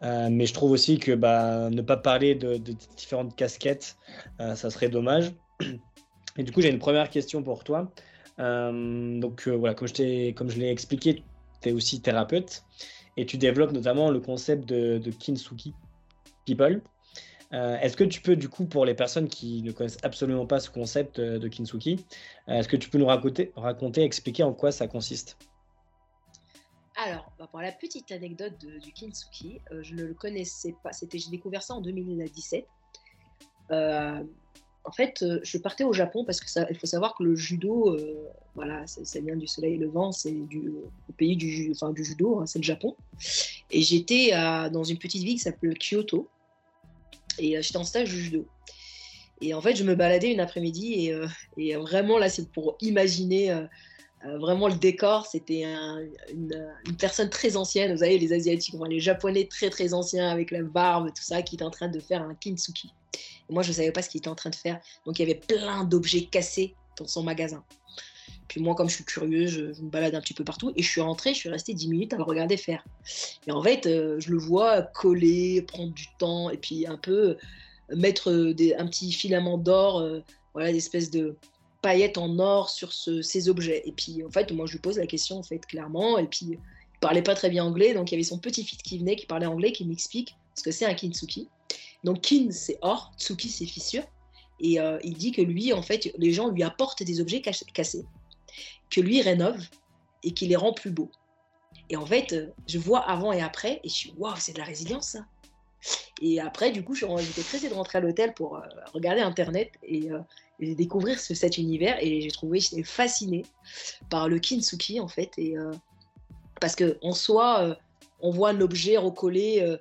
[SPEAKER 2] mais je trouve aussi que bah, ne pas parler de, de différentes casquettes, ça serait dommage. Et du coup, j'ai une première question pour toi. Euh, donc euh, voilà, comme je, comme je l'ai expliqué, tu es aussi thérapeute et tu développes notamment le concept de, de Kinsuki People. Euh, est-ce que tu peux, du coup, pour les personnes qui ne connaissent absolument pas ce concept de Kinsuki, est-ce que tu peux nous raconter, raconter, expliquer en quoi ça consiste?
[SPEAKER 1] Alors, bah, pour la petite anecdote du kintsugi, je ne le connaissais pas. C'était, j'ai découvert ça en 2017. Euh, en fait, euh, je partais au Japon parce que ça, il faut savoir que le judo, voilà, ça vient du soleil et le vent, c'est du pays du, enfin, du judo, hein, c'est le Japon. Et j'étais dans une petite ville qui s'appelle Kyoto. Et j'étais en stage de judo. Et en fait, je me baladais une après-midi et, vraiment là, c'est pour imaginer euh, vraiment, le décor, c'était une, personne très ancienne. Vous savez, les Asiatiques, les Japonais très très anciens avec la barbe, tout ça, qui était en train de faire un kintsugi. Moi, je ne savais pas ce qu'il était en train de faire. Donc, il y avait plein d'objets cassés dans son magasin. Puis moi, comme je suis curieux, je, me balade un petit peu partout. Et je suis rentrée, je suis restée 10 minutes à le regarder faire. Et en fait, euh, je le vois coller, prendre du temps, et puis un peu mettre des, un petit filament d'or, euh, voilà, des espèces de, paillettes en or sur ces objets. Et puis, en fait, moi, je lui pose la question, en fait, clairement. Et puis, il parlait pas très bien anglais, donc il y avait son petit-fils qui venait, qui parlait anglais, qui m'explique ce que c'est un kintsugi. Donc, kin, c'est or, tsuki, c'est fissure. Et euh, il dit que lui, en fait, les gens lui apportent des objets cassés, que lui rénove et qu'il les rend plus beaux. Et en fait, je vois avant et après, et je suis, waouh, c'est de la résilience, ça. Et après, du coup, j'étais pressée de rentrer à l'hôtel pour euh, regarder Internet et, euh, découvrir ce, cet univers. Et j'ai trouvé, j'étais fascinée par le kintsugi, en fait. Et, euh, parce qu'en soi, on voit l'objet recollé,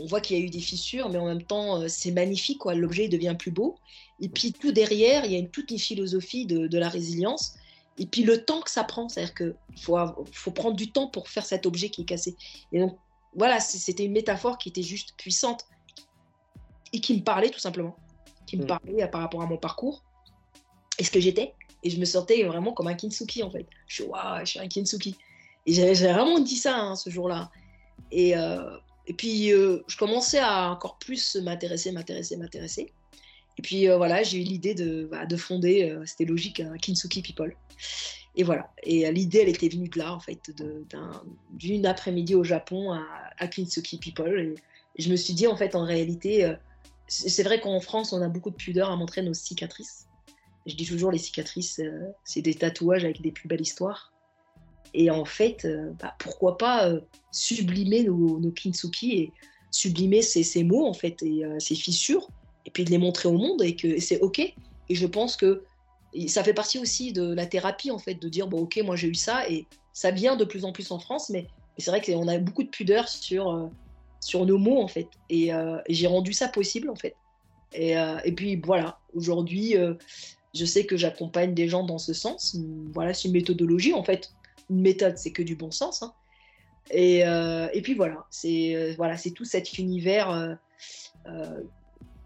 [SPEAKER 1] on voit qu'il y a eu des fissures, mais en même temps, c'est magnifique, quoi. L'objet devient plus beau. Et puis, tout derrière, il y a une, toute une philosophie de, de la résilience. Et puis le temps que ça prend, c'est-à-dire qu'il faut, faut prendre du temps pour faire cet objet qui est cassé. Et donc voilà, c'était une métaphore qui était juste puissante et qui me parlait tout simplement, qui me mm. parlait euh, par rapport à mon parcours et ce que j'étais. Et je me sentais vraiment comme un kintsugi en fait. Je suis waouh, je suis un kintsugi. Et j'ai vraiment dit ça hein, ce jour-là. Et, euh, et puis euh, je commençais à encore plus m'intéresser, m'intéresser, m'intéresser. Et puis voilà, j'ai eu l'idée de, bah, de fonder, c'était logique, un Kintsugi People. Et voilà. Et l'idée, elle était venue de là, en fait, d'une après-midi au Japon à, à Kintsugi People. Et, je me suis dit, en fait, en réalité, c'est vrai qu'en France, on a beaucoup de pudeur à montrer nos cicatrices. Je dis toujours, les cicatrices, euh, c'est des tatouages avec des plus belles histoires. Et en fait, euh, bah, pourquoi pas euh, sublimer nos, nos, et sublimer ces, mots, en fait, et ces fissures, et puis de les montrer au monde, et que c'est OK. Et je pense que ça fait partie aussi de la thérapie, en fait, de dire, bon, OK, moi j'ai eu ça, et ça vient de plus en plus en France, mais, c'est vrai qu'on a beaucoup de pudeur sur sur nos mots en fait. Euh, et, j'ai rendu ça possible en fait. Et, euh, puis voilà, aujourd'hui, euh, je sais que j'accompagne des gens dans ce sens. Voilà, c'est une méthodologie en fait. Une méthode, c'est que du bon sens. Hein. Et, et, puis voilà, c'est voilà, c'est tout cet univers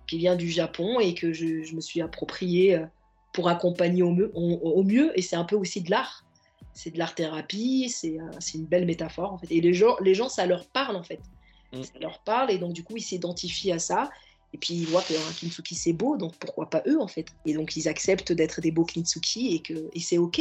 [SPEAKER 1] qui vient du Japon et que je, je me suis approprié pour accompagner au mieux. Au, mieux et c'est un peu aussi de l'art. C'est de l'art thérapie, c'est une belle métaphore en fait. Et les gens, les gens, ça leur parle en fait. Mm. Ça leur parle et donc du coup ils s'identifient à ça. Et puis ils voient qu'un kintsugi c'est beau, donc pourquoi pas eux en fait? Et donc ils acceptent d'être des beaux kintsugi et, que, et c'est ok.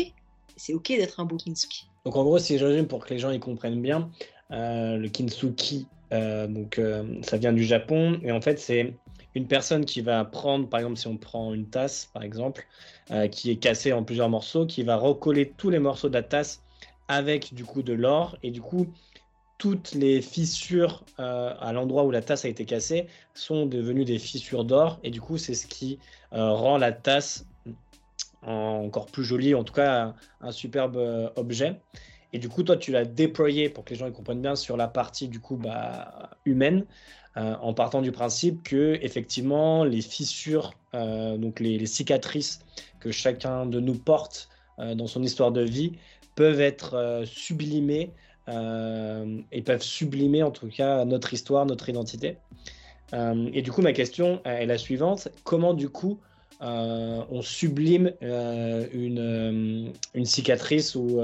[SPEAKER 1] C'est ok d'être un beau kintsugi.
[SPEAKER 2] Donc en gros, si je résume pour que les gens y comprennent bien, euh, le kintsugi, euh, donc euh, ça vient du Japon. Et en fait c'est une personne qui va prendre, par exemple si on prend une tasse par exemple, qui est cassée en plusieurs morceaux, qui va recoller tous les morceaux de la tasse avec du coup de l'or. Et du coup toutes les fissures à l'endroit où la tasse a été cassée sont devenues des fissures d'or. Et du coup c'est ce qui rend la tasse encore plus jolie, en tout cas un, superbe euh, objet. Et du coup toi tu l'as déployé pour que les gens comprennent bien sur la partie du coup bah, humaine en partant du principe que effectivement les fissures, donc les, les, cicatrices que chacun de nous porte dans son histoire de vie peuvent être sublimées euh, et peuvent sublimer en tout cas notre histoire, notre identité. Euh, et du coup, ma question est la suivante comment du coup euh, on sublime une, une, cicatrice ou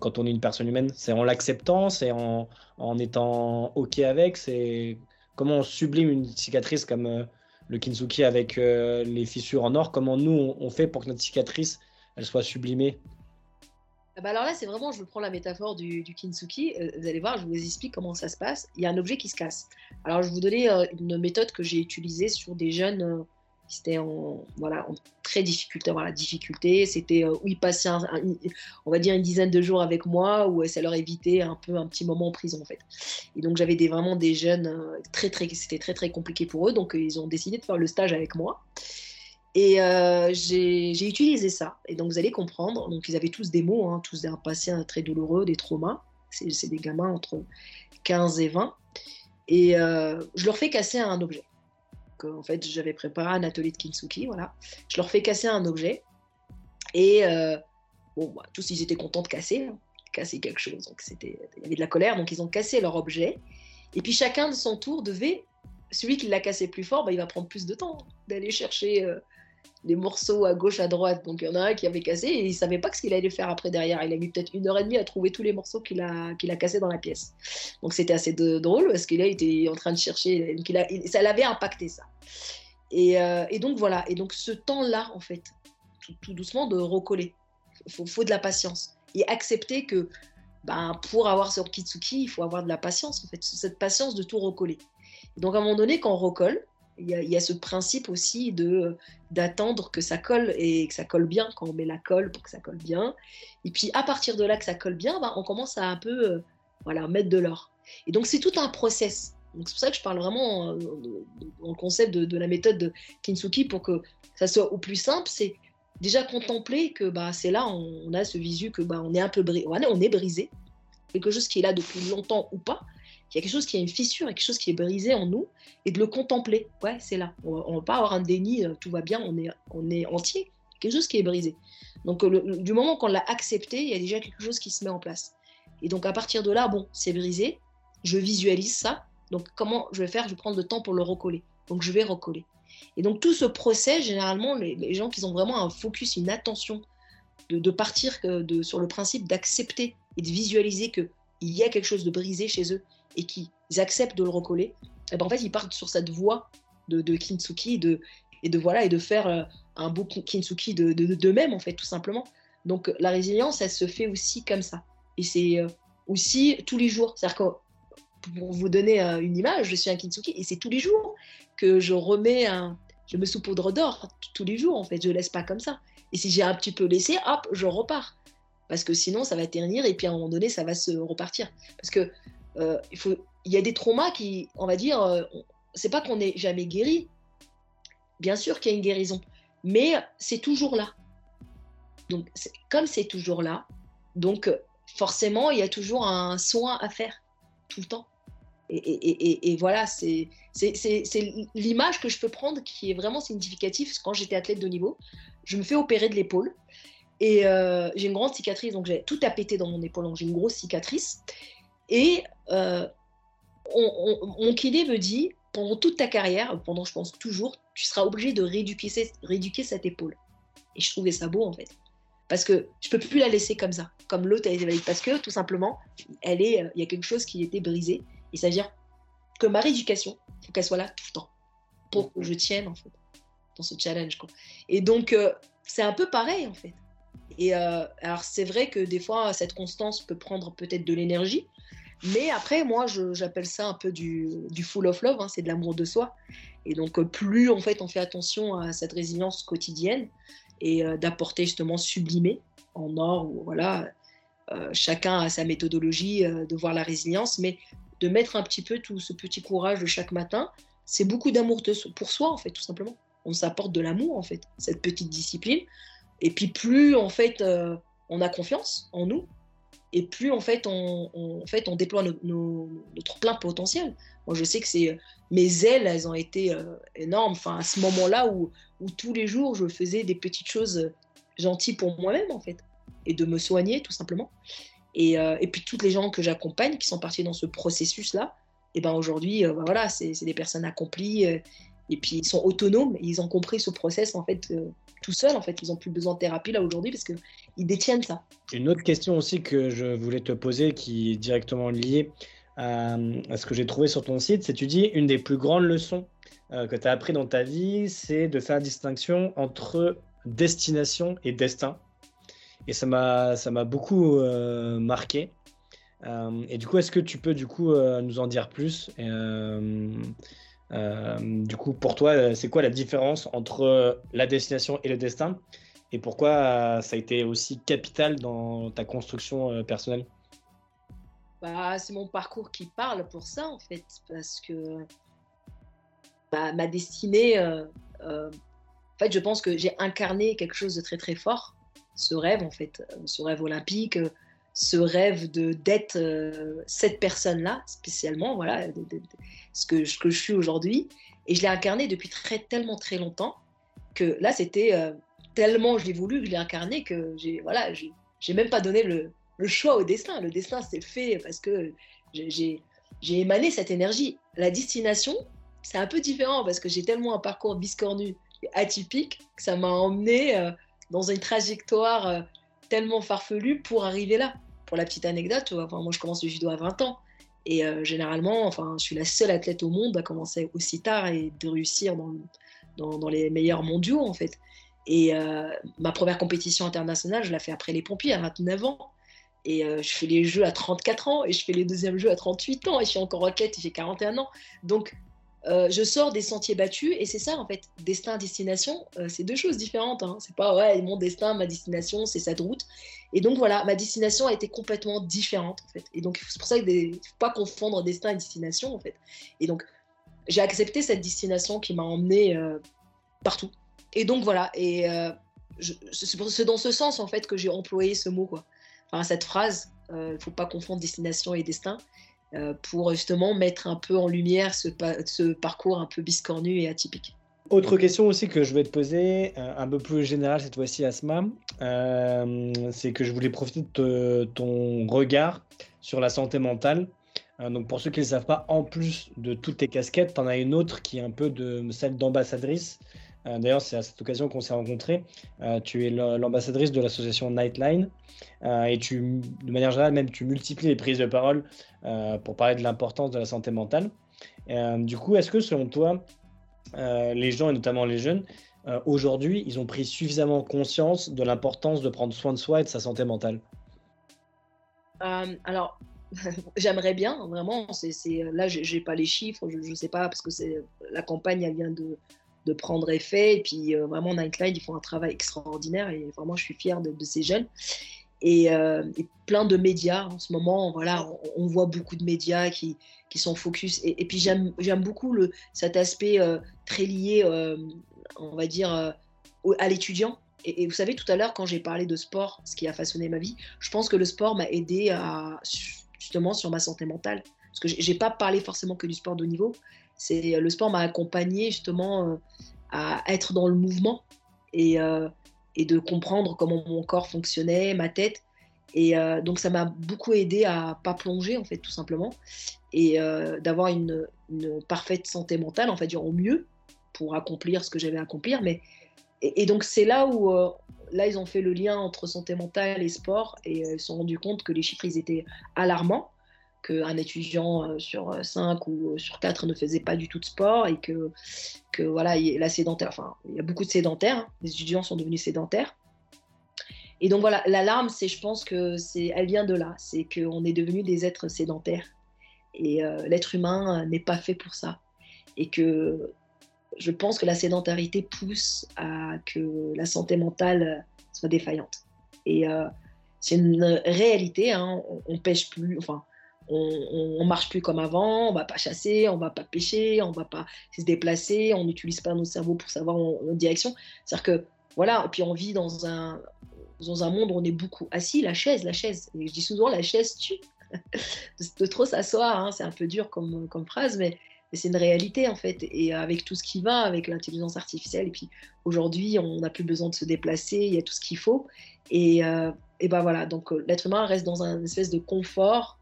[SPEAKER 2] quand on est une personne humaine C'est en l'acceptant, c'est en, en, étant OK avec C'est comment on sublime une cicatrice comme le kintsugi avec les fissures en or Comment nous on, fait pour que notre cicatrice elle soit sublimée
[SPEAKER 1] ah bah alors là, c'est vraiment, je prends la métaphore du, du kintsugi. Euh, vous allez voir, je vous explique comment ça se passe. Il y a un objet qui se casse. Alors, je vais vous donner euh, une méthode que j'ai utilisée sur des jeunes C'était en, voilà, en très difficulté, voilà, difficulté. C'était euh, où ils passaient, on va dire, une dizaine de jours avec moi, où ça leur évitait un peu un petit moment en prison, en fait. Et donc, j'avais des, vraiment des jeunes, euh, très, très, c'était très, très compliqué pour eux. Donc, ils ont décidé de faire le stage avec moi. Et euh, j'ai utilisé ça. Et donc, vous allez comprendre. Donc, ils avaient tous des mots, hein, tous un passé très douloureux, des traumas. C'est des gamins entre 15 et 20. Et je leur fais casser un objet en fait j'avais préparé un atelier de kintsugi, voilà. Je leur fais casser un objet et euh, bon, bah, tous ils étaient contents de casser, hein, casser quelque chose. Donc c'était, il y avait de la colère, donc ils ont cassé leur objet. Et puis chacun de son tour devait, celui qui l'a cassé plus fort, bah, il va prendre plus de temps d'aller chercher euh, des morceaux à gauche, à droite. Donc il y en a un qui avait cassé et il savait pas ce qu'il allait faire après derrière. Il a mis peut-être une heure et demie à trouver tous les morceaux qu'il a, qu'il a cassés dans la pièce. Donc c'était assez drôle parce qu'il été en train de chercher, ça l'avait impacté ça. Et, euh, et, donc voilà, et donc ce temps-là, en fait, tout, doucement, de recoller. Il faut, de la patience. Et accepter que ben, pour avoir ce kitsuki, il faut avoir de la patience, en fait, cette patience de tout recoller. donc à un moment donné, quand on recolle, il y, a, ce principe aussi de d'attendre que ça colle et que ça colle bien quand on met la colle pour que ça colle bien. Et puis à partir de là que ça colle bien, bah, on commence à un peu euh, voilà mettre de l'or. Et donc c'est tout un process. C'est pour ça que je parle vraiment euh, dans le concept de, la méthode de Kintsugi pour que ça soit au plus simple. C'est déjà contempler que bah c'est là on, a ce visu que bah on est un peu brisé, on est brisé, quelque chose qui est là depuis longtemps ou pas il y a quelque chose qui a une fissure, quelque chose qui est brisé en nous, et de le contempler. Ouais, c'est là. On ne va pas avoir un déni, euh, tout va bien, on est, on est entier. Quelque chose qui est brisé. Donc, du moment qu'on l'a accepté, il y a déjà quelque chose qui se met en place. Et donc, à partir de là, bon, c'est brisé, je visualise ça. Donc, comment je vais faire? Je vais prendre le temps pour le recoller. Donc, je vais recoller. Et donc, tout ce procès, généralement, les, gens qui ont vraiment un focus, une attention de, partir de, sur le principe d'accepter et de visualiser qu'il y a quelque chose de brisé chez eux et qu'ils acceptent de le recoller, et eh ben en fait, ils partent sur cette voie de, de et de voilà et de faire euh, un beau kintsugi de, de, même en fait tout simplement. Donc la résilience, elle se fait aussi comme ça. Et c'est euh, aussi tous les jours. C'est-à-dire que pour vous donner euh, une image, je suis un kintsugi et c'est tous les jours que je remets un, je me saupoudre d'or tous les jours en fait. Je laisse pas comme ça. Et si j'ai un petit peu laissé, hop, je repars. Parce que sinon, ça va ternir et puis à un moment donné, ça va se repartir. Parce que euh, il, faut, il y a des traumas qui, on va dire, euh, c'est pas qu'on n'est jamais guéri. Bien sûr qu'il y a une guérison, mais c'est toujours là. Donc, comme c'est toujours là, donc forcément, il y a toujours un soin à faire tout le temps. Et, voilà, c'est l'image que je peux prendre qui est vraiment significative. Quand j'étais athlète de niveau, je me fais opérer de l'épaule et euh, j'ai une grande cicatrice, donc j'ai tout à péter dans mon épaule, donc j'ai une grosse cicatrice. Et euh, mon kiné me dit, pendant toute ta carrière, pendant je pense toujours, tu seras obligé de rééduquer, cette épaule. Et je trouvais ça beau en fait. Parce que je peux plus la laisser comme ça, comme l'autre a été valide. Parce que tout simplement, elle est, euh, il y a quelque chose qui était brisé. Et ça veut dire que ma rééducation, il faut qu'elle soit là tout le temps. Pour que je tienne en fait, dans ce challenge. Et donc, euh, c'est un peu pareil en fait. Et alors, c'est vrai que des fois, cette constance peut prendre peut-être de l'énergie, mais après, moi, j'appelle ça un peu du, full of love, hein, c'est de l'amour de soi. Et donc, plus en fait, on fait attention à cette résilience quotidienne et euh, d'apporter justement sublimer en or, ou voilà, euh, chacun a sa méthodologie euh, de voir la résilience, mais de mettre un petit peu tout ce petit courage de chaque matin, c'est beaucoup d'amour pour soi, en fait, tout simplement. On s'apporte de l'amour, en fait, cette petite discipline. Et puis, plus en fait, on a confiance en nous, et plus en fait on, déploie notre plein potentiel. Moi, je sais que c'est mes ailes, elles ont été euh, énormes. Enfin, à ce moment-là où, tous les jours je faisais des petites choses gentilles pour moi-même en fait, et de me soigner tout simplement. Et, euh, puis toutes les gens que j'accompagne qui sont partis dans ce processus-là, et ben aujourd'hui, euh, ben voilà, c'est des personnes accomplies. Et puis ils sont autonomes, ils ont compris ce process en fait tout seul. En fait, ils n'ont plus besoin de thérapie là aujourd'hui parce qu'ils détiennent ça.
[SPEAKER 2] Une autre question aussi que je voulais te poser, qui est directement liée à, ce que j'ai trouvé sur ton site, c'est tu dis une des plus grandes leçons euh, que tu as appris dans ta vie, c'est de faire la distinction entre destination et destin. Et ça m'a ça m'a beaucoup euh, marqué. Euh, et du coup, est-ce que tu peux du coup nous en dire plus du coup, pour toi, c'est quoi la différence entre la destination et le destin? Et pourquoi ça a été aussi capital dans ta construction personnelle?
[SPEAKER 1] Bah, c'est mon parcours qui parle pour ça, en fait, parce que bah, ma destinée, euh, euh, en fait, je pense que j'ai incarné quelque chose de très très fort, ce rêve, en fait, euh, ce rêve olympique, ce rêve de d'être cette personne-là, spécialement, voilà, ce, que, je suis aujourd'hui. Et je l'ai incarné depuis très, tellement très longtemps que là, c'était tellement je l'ai voulu je l'ai incarné que j'ai voilà, j'ai même pas donné le, choix au destin. Le destin, c'est fait parce que j'ai émané cette énergie. La destination, c'est un peu différent parce que j'ai tellement un parcours biscornu et atypique que ça m'a emmené euh, dans une trajectoire euh, tellement farfelue pour arriver là. Pour la petite anecdote, moi je commence le judo à 20 ans. Et euh, généralement, enfin, je suis la seule athlète au monde à commencer aussi tard et de réussir dans, dans, les meilleurs mondiaux en fait. Et ma première compétition internationale, je l'ai fait après les pompiers à 29 ans. Et euh, je fais les jeux à 34 ans et je fais les deuxièmes jeux à 38 ans et je suis encore roquette et j'ai 41 ans. Donc, euh, je sors des sentiers battus et c'est ça en fait. Destin, destination, euh, c'est deux choses différentes. Hein. C'est pas ouais, mon destin, ma destination, c'est cette route. Et donc voilà, ma destination a été complètement différente en fait. Et donc c'est pour ça qu'il ne faut pas confondre destin et destination en fait. Et donc j'ai accepté cette destination qui m'a emmené partout. Et donc voilà, et c'est dans ce sens en fait que j'ai employé ce mot quoi enfin, cette phrase, il euh, ne faut pas confondre destination et destin, euh, pour justement mettre un peu en lumière ce, parcours un peu biscornu et atypique.
[SPEAKER 2] Autre question aussi que je vais te poser, euh, un peu plus générale cette fois-ci, Asma, c'est que je voulais profiter de ton regard sur la santé mentale. donc pour ceux qui ne le savent pas, en plus de toutes tes casquettes, tu en as une autre qui est un peu celle d'ambassadrice. D'ailleurs, c'est à cette occasion qu'on s'est rencontrés. tu es l'ambassadrice de l'association Nightline. Euh, et tu, de manière générale, même tu multiplies les prises de parole euh, pour parler de l'importance de la santé mentale. Euh, du coup, est-ce que selon toi, les gens, et notamment les jeunes, aujourd'hui, ils ont pris suffisamment conscience de l'importance de prendre soin de soi et de sa santé mentale?
[SPEAKER 1] Alors, j'aimerais bien, vraiment. C'est, là, j'ai pas les chiffres, je ne sais pas, parce que la campagne, elle vient de, de prendre effet. Et puis, vraiment, Nightline, ils font un travail extraordinaire. Et vraiment, je suis fière de, ces jeunes. Euh, et, plein de médias en ce moment. Voilà, on, voit beaucoup de médias qui, qui sont focus. Et, puis j'aime beaucoup le, cet aspect euh, très lié, euh, on va dire, à l'étudiant. Et, vous savez, tout à l'heure, quand j'ai parlé de sport, ce qui a façonné ma vie, je pense que le sport m'a aidé justement sur ma santé mentale. Parce que j'ai pas parlé forcément que du sport de haut niveau. C'est le sport m'a accompagné justement à être dans le mouvement et, et de comprendre comment mon corps fonctionnait, ma tête. Et euh, donc ça m'a beaucoup aidé à pas plonger en fait tout simplement et euh, d'avoir une, parfaite santé mentale en fait au mieux pour accomplir ce que j'avais à accomplir. Mais et, donc c'est là où euh, là ils ont fait le lien entre santé mentale et sport et ils se sont rendus compte que les chiffres étaient alarmants qu'un étudiant euh, sur 5 euh, ou euh, sur 4 ne faisait pas du tout de sport et que, que voilà, la sédentaire, enfin, il y a beaucoup de sédentaires, hein. les étudiants sont devenus sédentaires. Et donc voilà, l'alarme, c'est, je pense que c'est, elle vient de là, c'est qu'on est devenus des êtres sédentaires et l'être humain n'est pas fait pour ça. Et que je pense que la sédentarité pousse à que la santé mentale soit défaillante. Et c'est une réalité, hein, on, on, pêche plus, enfin, on, ne marche plus comme avant, on va pas chasser, on va pas pêcher, on va pas se déplacer, on n'utilise pas nos cerveaux pour savoir notre direction. C'est-à-dire que voilà, et puis on vit dans un dans un monde où on est beaucoup assis, la chaise, la chaise. Et je dis souvent la chaise tue. de, trop s'asseoir, hein, c'est un peu dur comme, phrase, mais, c'est une réalité en fait. Et avec tout ce qui va, avec l'intelligence artificielle, et puis aujourd'hui, on n'a plus besoin de se déplacer, il y a tout ce qu'il faut. Et, euh, et ben voilà, donc euh, l'être humain reste dans un espèce de confort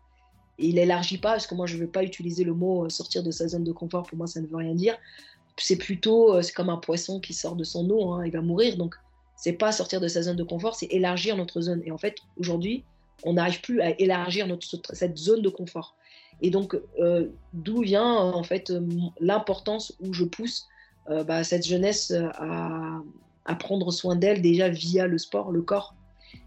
[SPEAKER 1] il élargit pas, parce que moi je ne veux pas utiliser le mot euh, sortir de sa zone de confort, pour moi ça ne veut rien dire. C'est plutôt, euh, c'est comme un poisson qui sort de son eau, hein, il va mourir. Donc c'est pas sortir de sa zone de confort, c'est élargir notre zone. Et en fait, aujourd'hui, on n'arrive plus à élargir cette zone de confort. Et donc, euh, d'où vient en fait l'importance où je pousse bah, cette jeunesse à prendre soin d'elle déjà via le sport, le corps.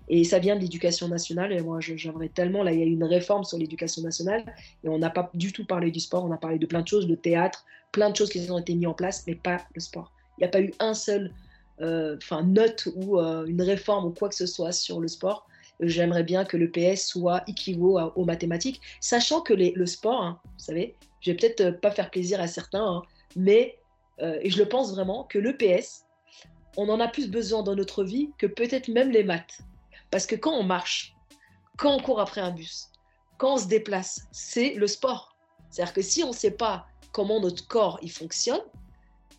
[SPEAKER 1] Et ça vient de l'éducation nationale. Et moi, j'aimerais tellement. Là, il y a eu une réforme sur l'éducation nationale. Et on n'a pas du tout parlé du sport. On a parlé de plein de choses, de théâtre, plein de choses qui ont été mises en place, mais pas le sport. Il n'y a pas eu un seul, enfin, note ou une réforme ou quoi que ce soit sur le sport. J'aimerais bien que le PS soit équivaut aux mathématiques, sachant que le sport, hein, vous savez, je vais peut-être pas faire plaisir à certains, hein, mais et je le pense vraiment que le PS, on en a plus besoin dans notre vie que peut-être même les maths. Parce que quand on marche, quand on court après un bus, quand on se déplace, c'est le sport. C'est-à-dire que si on ne sait pas comment notre corps il fonctionne,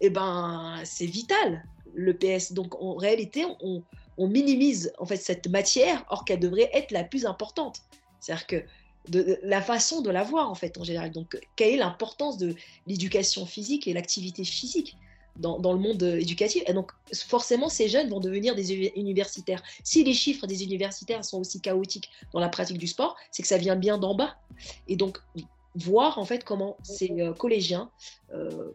[SPEAKER 1] eh ben c'est vital le PS. Donc en réalité, on, minimise en fait cette matière, or qu'elle devrait être la plus importante. C'est-à-dire que la façon de la voir en fait en général. Donc quelle est l'importance de l'éducation physique et l'activité physique? Dans, le monde éducatif. Et donc, forcément, ces jeunes vont devenir des universitaires. Si les chiffres des universitaires sont aussi chaotiques dans la pratique du sport, c'est que ça vient bien d'en bas. Et donc, voir en fait comment ces euh, collégiens, euh,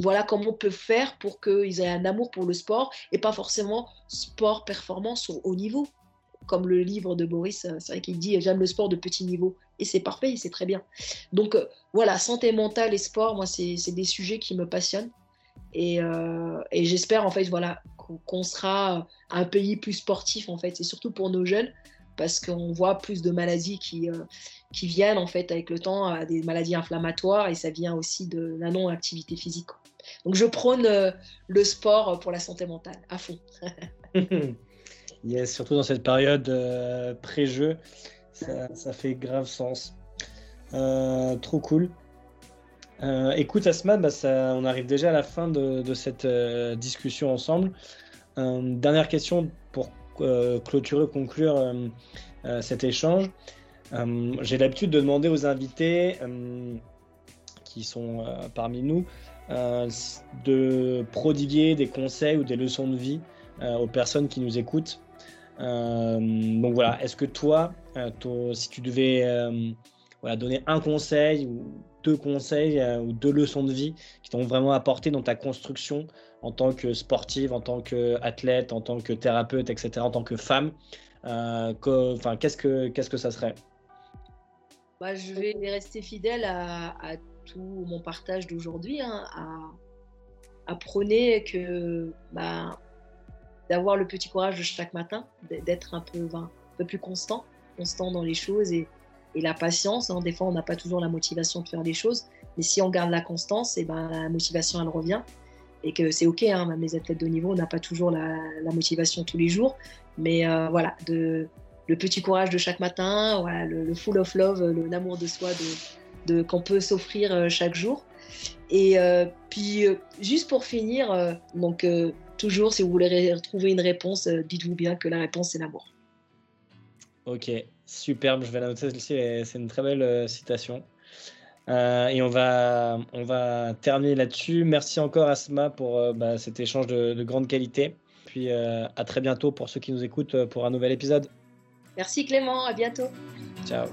[SPEAKER 1] voilà comment on peut faire pour qu'ils aient un amour pour le sport et pas forcément sport performance au haut niveau. Comme le livre de Boris, euh, c'est vrai qu'il dit j'aime le sport de petit niveau et c'est parfait, c'est très bien. Donc voilà, santé mentale et sport, moi c'est des sujets qui me passionnent euh, et, j'espère en fait voilà qu'on sera un pays plus sportif en fait, et surtout pour nos jeunes, parce qu'on voit plus de maladies qui, euh, qui viennent en fait avec le temps, euh, des maladies inflammatoires, et ça vient aussi de la non-activité physique. Donc je prône le sport pour la santé mentale, à fond.
[SPEAKER 2] yes, surtout dans cette période pré-jeu, ça, fait grave sens. trop cool. Euh, écoute Asma, bah, on arrive déjà à la fin de, cette euh, discussion ensemble. Euh, dernière question pour clôturer, conclure cet échange. J'ai l'habitude de demander aux invités qui sont parmi nous de prodiguer des conseils ou des leçons de vie aux personnes qui nous écoutent. donc voilà, est-ce que toi, si tu devais donner un conseil ou deux conseils euh, ou deux leçons de vie qui t'ont vraiment apporté dans ta construction en tant que sportive, en tant qu'athlète, en tant que thérapeute, etc., en tant que femme euh, que qu'est-ce que ça serait?
[SPEAKER 1] Bah, je vais rester fidèle à, tout mon partage d'aujourd'hui, hein, à, prôner que bah, d'avoir le petit courage de chaque matin, d'être un peu, un peu plus constant, constant dans les choses et, et la patience. Hein. Des fois, on n'a pas toujours la motivation de faire des choses, mais si on garde la constance, et eh ben, la motivation, elle revient. Et que c'est OK, hein, même les athlètes de niveau, on n'a pas toujours la, motivation tous les jours. Mais euh, voilà, le petit courage de chaque matin, le, full of love, l'amour de soi de, de qu'on peut s'offrir euh, chaque jour. Et euh, puis, juste pour finir, donc toujours, si vous voulez retrouver une réponse, dites-vous bien que la réponse, c'est l'amour.
[SPEAKER 2] Ok, superbe. Je vais la noter celle-ci. C'est une très belle euh, citation. Euh, et on va, on va terminer là-dessus. Merci encore Asma pour euh, bah, cet échange de, grande qualité. Puis à très bientôt pour ceux qui nous écoutent pour un nouvel épisode.
[SPEAKER 1] Merci Clément, à bientôt.
[SPEAKER 2] Ciao.